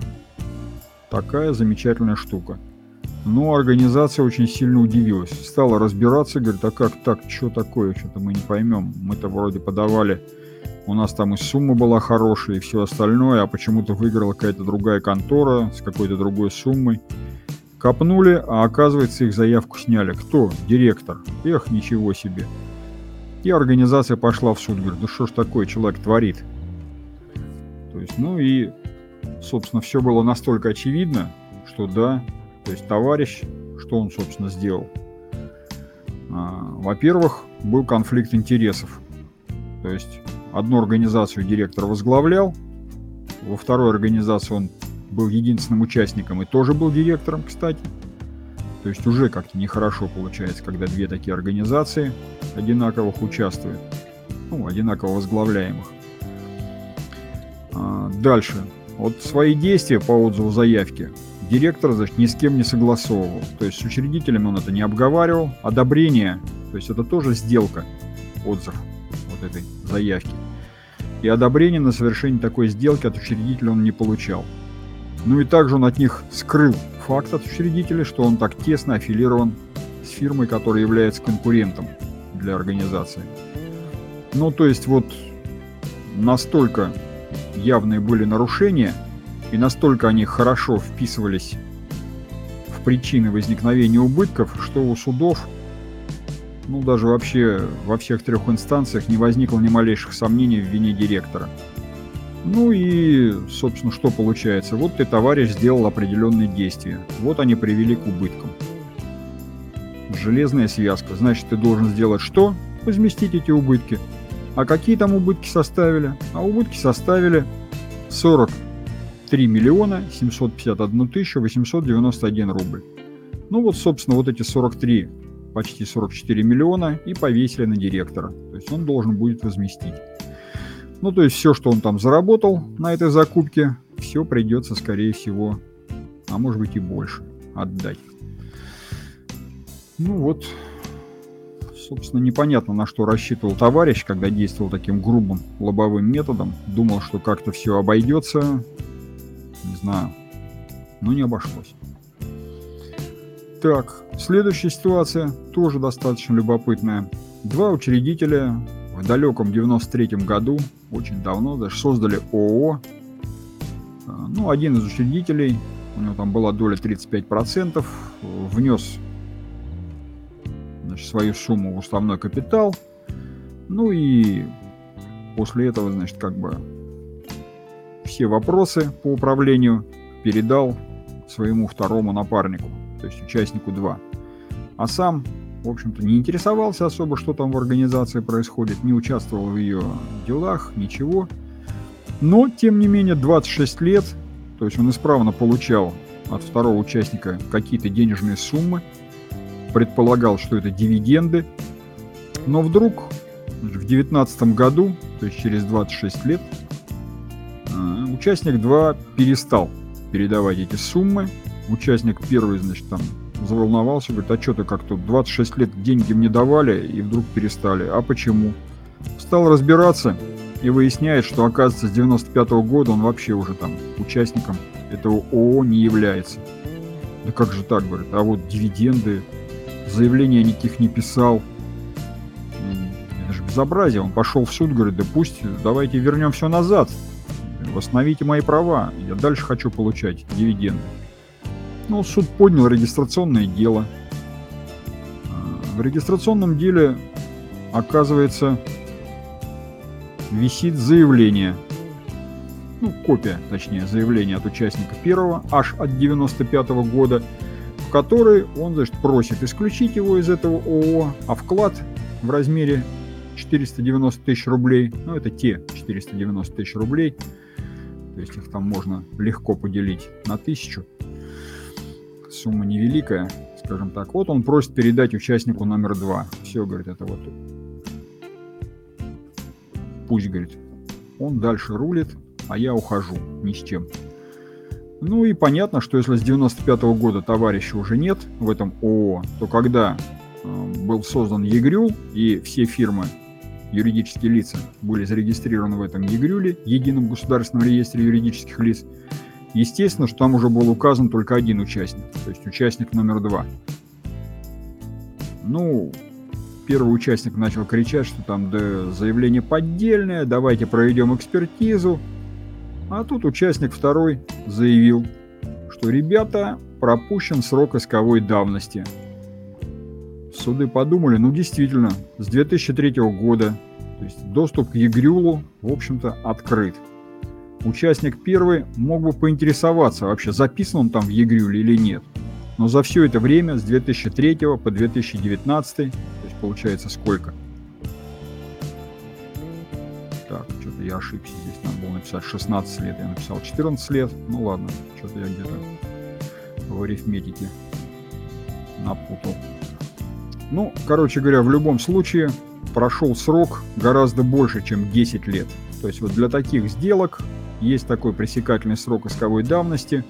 Такая замечательная штука. Но организация очень сильно удивилась. Стала разбираться, говорит, а как так, что такое, что-то мы не поймем. Мы-то вроде подавали, у нас там и сумма была хорошая, и все остальное, а почему-то выиграла какая-то другая контора с какой-то другой суммой. Копнули, а оказывается их заявку сняли. Кто? Директор. Эх, ничего себе. И организация пошла в суд. Говорит, ну что ж такое человек творит? То есть, ну и, собственно, все было настолько очевидно, что да, то есть товарищ, что он, собственно, сделал? А, во-первых, был конфликт интересов. То есть одну организацию директор возглавлял, во второй организации он был единственным участником и тоже был директором, кстати. То есть уже как-то нехорошо получается, когда две такие организации одинаковых участвуют, ну, одинаково возглавляемых. А, дальше. Вот свои действия по отзыву заявки директор значит, ни с кем не согласовывал. То есть с учредителями он это не обговаривал. Одобрение, то есть это тоже сделка, отзыв вот этой заявки. И одобрение на совершение такой сделки от учредителя он не получал. Ну и также он от них скрыл факт от учредителя, что он так тесно аффилирован с фирмой, которая является конкурентом для организации. Ну, то есть вот настолько явные были нарушения – и настолько они хорошо вписывались в причины возникновения убытков, что у судов, ну даже вообще во всех трех инстанциях не возникло ни малейших сомнений в вине директора. Ну и, собственно, что получается? Вот ты, товарищ, сделал определенные действия. Вот они привели к убыткам. Железная связка. Значит, ты должен сделать что? Возместить эти убытки. А какие там убытки составили? А убытки составили 40 3 миллиона 751 тысяча 891 рубль. Ну вот, собственно, вот эти 43, почти 44 миллиона и повесили на директора. То есть он должен будет возместить. Ну, то есть все, что он там заработал на этой закупке, все придется, скорее всего, а может быть и больше, отдать. Ну вот, собственно, непонятно, на что рассчитывал товарищ, когда действовал таким грубым лобовым методом. Думал, что как-то все обойдется, не знаю. Но не обошлось. Так, следующая ситуация тоже достаточно любопытная. Два учредителя в далеком 93 году, очень давно, даже создали ООО. А, ну, один из учредителей, у него там была доля 35%, внес значит, свою сумму в уставной капитал. Ну и после этого, значит, как бы все вопросы по управлению передал своему второму напарнику, то есть участнику 2. А сам, в общем-то, не интересовался особо, что там в организации происходит, не участвовал в ее делах, ничего. Но, тем не менее, 26 лет, то есть он исправно получал от второго участника какие-то денежные суммы, предполагал, что это дивиденды, но вдруг в 2019 году, то есть через 26 лет, Участник 2 перестал передавать эти суммы. Участник 1, значит, там заволновался, говорит, а что ты как тут 26 лет деньги мне давали и вдруг перестали. А почему? Стал разбираться и выясняет, что, оказывается, с 95 -го года он вообще уже там участником этого ООО не является. Да как же так, говорит, а вот дивиденды, заявления никаких не писал. Это же безобразие. Он пошел в суд, говорит, да пусть, давайте вернем все назад восстановите мои права, я дальше хочу получать дивиденды. Ну, суд поднял регистрационное дело. А, в регистрационном деле, оказывается, висит заявление, ну, копия, точнее, заявления от участника первого, аж от 95 -го года, в которой он, значит, просит исключить его из этого ООО, а вклад в размере 490 тысяч рублей, ну, это те 490 тысяч рублей, То есть их там можно легко поделить на тысячу. Сумма невеликая, скажем так. Вот он просит передать участнику номер два. Все, говорит, это вот. Пусть, говорит, он дальше рулит, а я ухожу ни с чем. Ну и понятно, что если с 95 -го года товарища уже нет в этом ООО, то когда э, был создан ЕГРЮЛ и все фирмы, юридические лица были зарегистрированы в этом ЕГРЮЛе, Едином государственном реестре юридических лиц, естественно, что там уже был указан только один участник, то есть участник номер два. Ну, первый участник начал кричать, что там да, заявление поддельное, давайте проведем экспертизу. А тут участник второй заявил, что ребята, пропущен срок исковой давности. Суды подумали, ну действительно, с 2003 года, то есть доступ к ЕГРЮЛу, в общем-то, открыт. Участник первый мог бы поинтересоваться, вообще записан он там в ЕГРЮЛе или нет. Но за все это время, с 2003 по 2019, то есть получается сколько? Так, что-то я ошибся здесь, надо было написать 16 лет, я написал 14 лет. Ну ладно, что-то я где-то в арифметике напутал. Ну, короче говоря, в любом случае прошел срок гораздо больше, чем 10 лет. То есть вот для таких сделок есть такой пресекательный срок исковой давности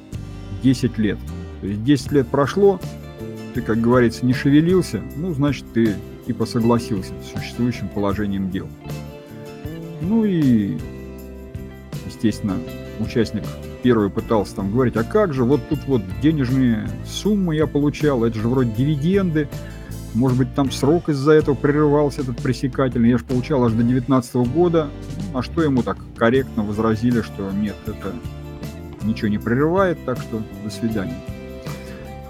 10 лет. То есть 10 лет прошло, ты, как говорится, не шевелился, ну, значит, ты типа согласился с существующим положением дел. Ну и, естественно, участник первый пытался там говорить, а как же, вот тут вот денежные суммы я получал, это же вроде дивиденды, может быть, там срок из-за этого прерывался этот пресекательный, я же получал аж до 19 года, а что ему так корректно возразили, что нет, это ничего не прерывает, так что до свидания.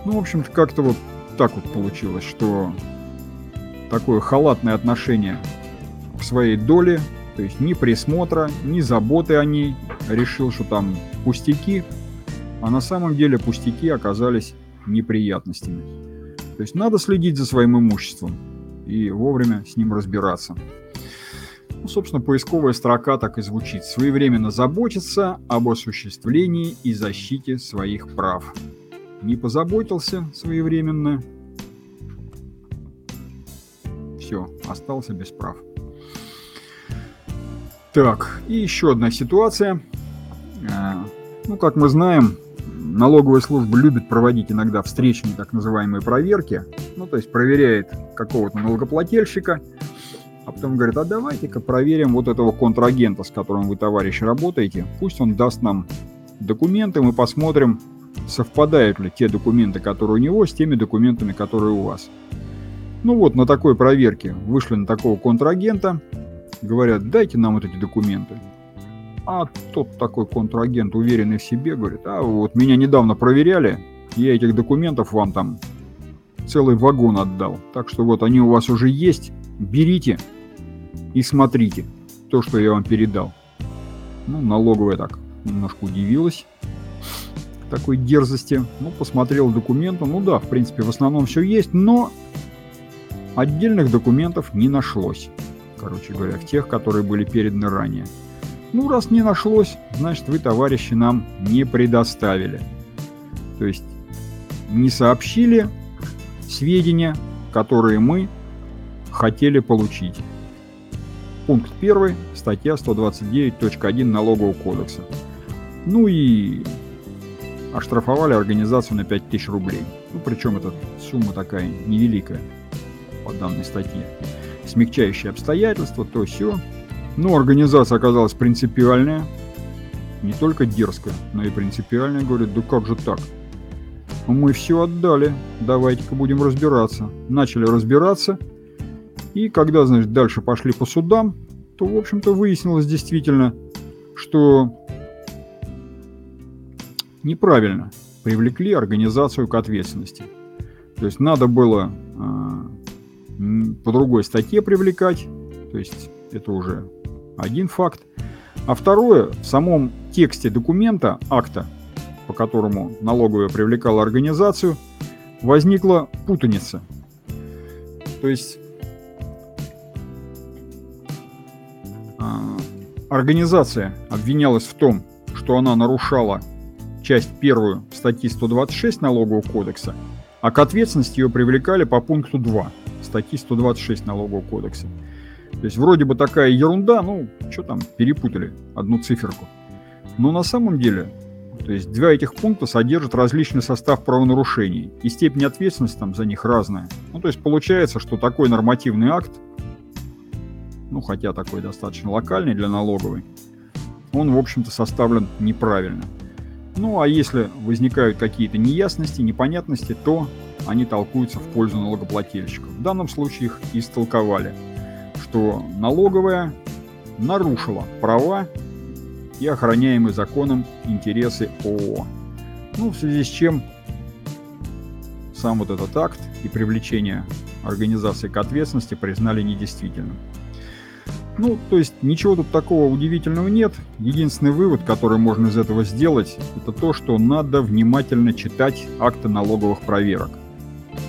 Ну, в общем-то, как-то вот так вот получилось, что такое халатное отношение к своей доле то есть ни присмотра, ни заботы о ней. Решил, что там пустяки, а на самом деле пустяки оказались неприятностями. То есть надо следить за своим имуществом и вовремя с ним разбираться. Ну, собственно, поисковая строка так и звучит. Своевременно заботиться об осуществлении и защите своих прав. Не позаботился своевременно. Все, остался без прав. Так, и еще одна ситуация. Э, ну, как мы знаем, налоговая служба любит проводить иногда встречные так называемые проверки. Ну, то есть проверяет какого-то налогоплательщика, а потом говорит, а давайте-ка проверим вот этого контрагента, с которым вы, товарищ, работаете. Пусть он даст нам документы, мы посмотрим, совпадают ли те документы, которые у него, с теми документами, которые у вас. Ну вот, на такой проверке вышли на такого контрагента, говорят, дайте нам вот эти документы. А тот такой контрагент, уверенный в себе, говорит, а вот меня недавно проверяли, я этих документов вам там целый вагон отдал. Так что вот они у вас уже есть, берите и смотрите то, что я вам передал. Ну, налоговая так немножко удивилась такой дерзости. Ну, посмотрел документы. Ну да, в принципе, в основном все есть, но отдельных документов не нашлось короче говоря, в тех, которые были переданы ранее. Ну, раз не нашлось, значит, вы, товарищи, нам не предоставили. То есть не сообщили сведения, которые мы хотели получить. Пункт 1, статья 129.1 Налогового кодекса. Ну и оштрафовали организацию на 5000 рублей. Ну, причем эта сумма такая невеликая по данной статье смягчающие обстоятельства, то все. Но организация оказалась принципиальная, не только дерзкая, но и принципиальная. Говорит, да как же так? Мы все отдали, давайте-ка будем разбираться. Начали разбираться, и когда, значит, дальше пошли по судам, то, в общем-то, выяснилось действительно, что неправильно привлекли организацию к ответственности. То есть надо было а, по другой статье привлекать. То есть это уже один факт. А второе, в самом тексте документа, акта, по которому налоговая привлекала организацию, возникла путаница. То есть а, организация обвинялась в том, что она нарушала часть первую статьи 126 Налогового кодекса, а к ответственности ее привлекали по пункту 2 статьи 126 Налогового кодекса. То есть вроде бы такая ерунда, ну, что там, перепутали одну циферку. Но на самом деле, то есть два этих пункта содержат различный состав правонарушений, и степень ответственности там за них разная. Ну, то есть получается, что такой нормативный акт, ну, хотя такой достаточно локальный для налоговой, он, в общем-то, составлен неправильно. Ну, а если возникают какие-то неясности, непонятности, то они толкуются в пользу налогоплательщиков. В данном случае их истолковали, что налоговая нарушила права и охраняемые законом интересы ООО. Ну, в связи с чем сам вот этот акт и привлечение организации к ответственности признали недействительным. Ну, то есть ничего тут такого удивительного нет. Единственный вывод, который можно из этого сделать, это то, что надо внимательно читать акты налоговых проверок.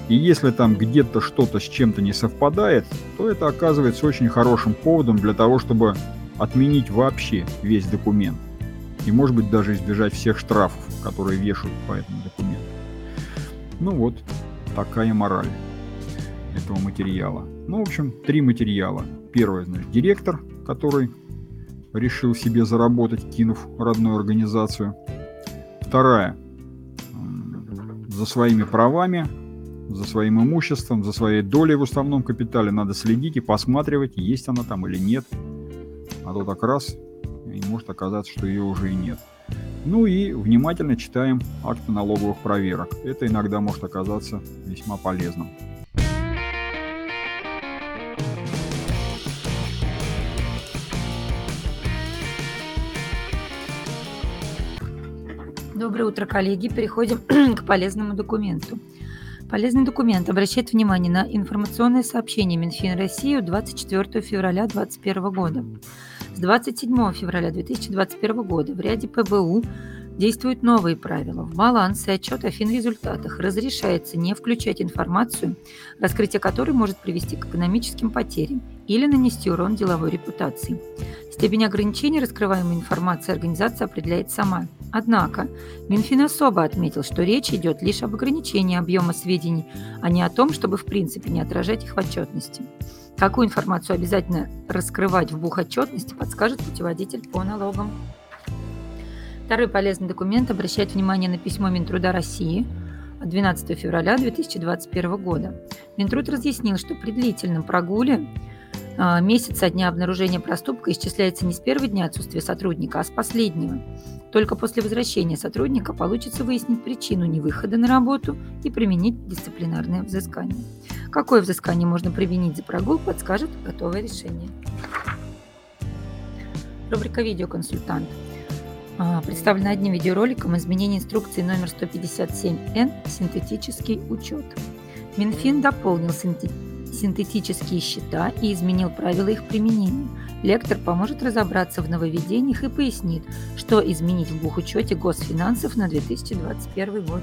И если там где-то что-то с чем-то не совпадает, то это оказывается очень хорошим поводом для того, чтобы отменить вообще весь документ. И может быть даже избежать всех штрафов, которые вешают по этому документу. Ну вот, такая мораль этого материала. Ну, в общем, три материала. Первый, значит, директор, который решил себе заработать, кинув родную организацию. Вторая, за своими правами, за своим имуществом, за своей долей в уставном капитале надо следить и посматривать, есть она там или нет. А то так раз, и может оказаться, что ее уже и нет. Ну и внимательно читаем акты налоговых проверок. Это иногда может оказаться весьма полезным. Доброе утро, коллеги. Переходим к полезному документу. Полезный документ обращает внимание на информационное сообщение Минфин России 24 февраля 2021 года. С 27 февраля 2021 года в ряде ПБУ Действуют новые правила. В баланс и отчет о финрезультатах разрешается не включать информацию, раскрытие которой может привести к экономическим потерям или нанести урон деловой репутации. Степень ограничения раскрываемой информации организация определяет сама. Однако Минфин особо отметил, что речь идет лишь об ограничении объема сведений, а не о том, чтобы в принципе не отражать их в отчетности. Какую информацию обязательно раскрывать в бухотчетности, подскажет путеводитель по налогам. Второй полезный документ обращает внимание на письмо Минтруда России от 12 февраля 2021 года. Минтруд разъяснил, что при длительном прогуле а, месяц со дня обнаружения проступка исчисляется не с первого дня отсутствия сотрудника, а с последнего. Только после возвращения сотрудника получится выяснить причину невыхода на работу и применить дисциплинарное взыскание. Какое взыскание можно применить за прогул, подскажет готовое решение. Рубрика «Видеоконсультант». А, представлено одним видеороликом изменение инструкции номер 157Н «Синтетический учет». Минфин дополнил синтетические счета и изменил правила их применения. Лектор поможет разобраться в нововведениях и пояснит, что изменить в бухучете госфинансов на 2021 год.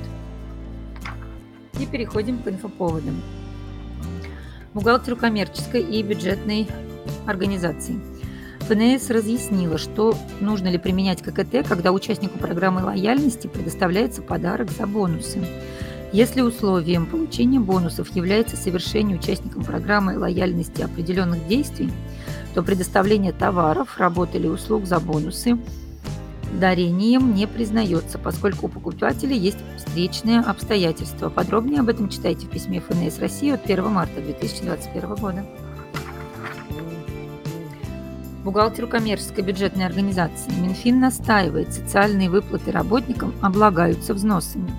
И переходим к инфоповодам. Бухгалтеру коммерческой и бюджетной организации – ФНС разъяснила, что нужно ли применять ККТ, когда участнику программы лояльности предоставляется подарок за бонусы. Если условием получения бонусов является совершение участником программы лояльности определенных действий, то предоставление товаров, работ или услуг за бонусы дарением не признается, поскольку у покупателя есть встречные обстоятельства. Подробнее об этом читайте в письме ФНС России от 1 марта 2021 года бухгалтеру коммерческой бюджетной организации, Минфин настаивает, социальные выплаты работникам облагаются взносами.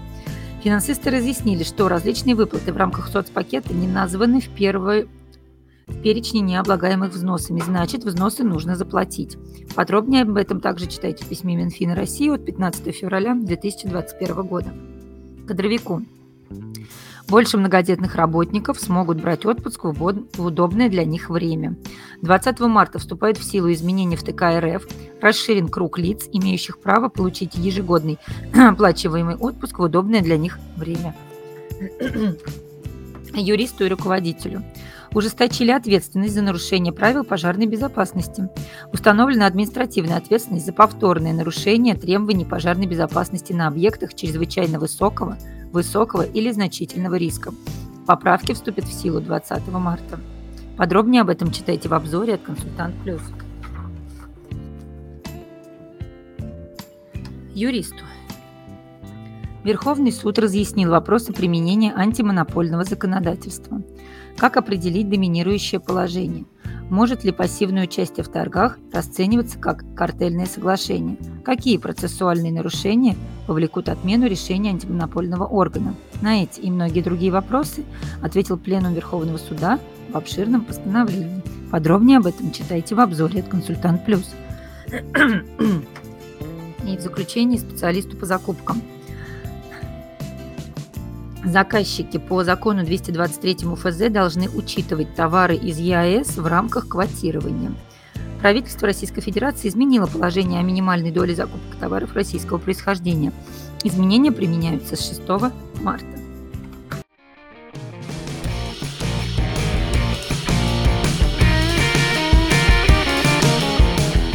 Финансисты разъяснили, что различные выплаты в рамках соцпакета не названы в первой в перечне необлагаемых взносами, значит, взносы нужно заплатить. Подробнее об этом также читайте в письме Минфина России от 15 февраля 2021 года. Кадровику. Больше многодетных работников смогут брать отпуск в удобное для них время. 20 марта вступают в силу изменения в ТК РФ. Расширен круг лиц, имеющих право получить ежегодный оплачиваемый отпуск в удобное для них время. Юристу и руководителю. Ужесточили ответственность за нарушение правил пожарной безопасности. Установлена административная ответственность за повторное нарушение требований пожарной безопасности на объектах чрезвычайно высокого, высокого или значительного риска. Поправки вступят в силу 20 марта. Подробнее об этом читайте в обзоре от «Консультант Плюс». Юристу. Верховный суд разъяснил вопросы применения антимонопольного законодательства. Как определить доминирующее положение? Может ли пассивное участие в торгах расцениваться как картельное соглашение? Какие процессуальные нарушения повлекут отмену решения антимонопольного органа? На эти и многие другие вопросы ответил Пленум Верховного суда в обширном постановлении. Подробнее об этом читайте в обзоре от «Консультант Плюс». И в заключение специалисту по закупкам. Заказчики по закону 223 ФЗ должны учитывать товары из ЕАЭС в рамках квотирования. Правительство Российской Федерации изменило положение о минимальной доле закупок товаров российского происхождения. Изменения применяются с 6 марта.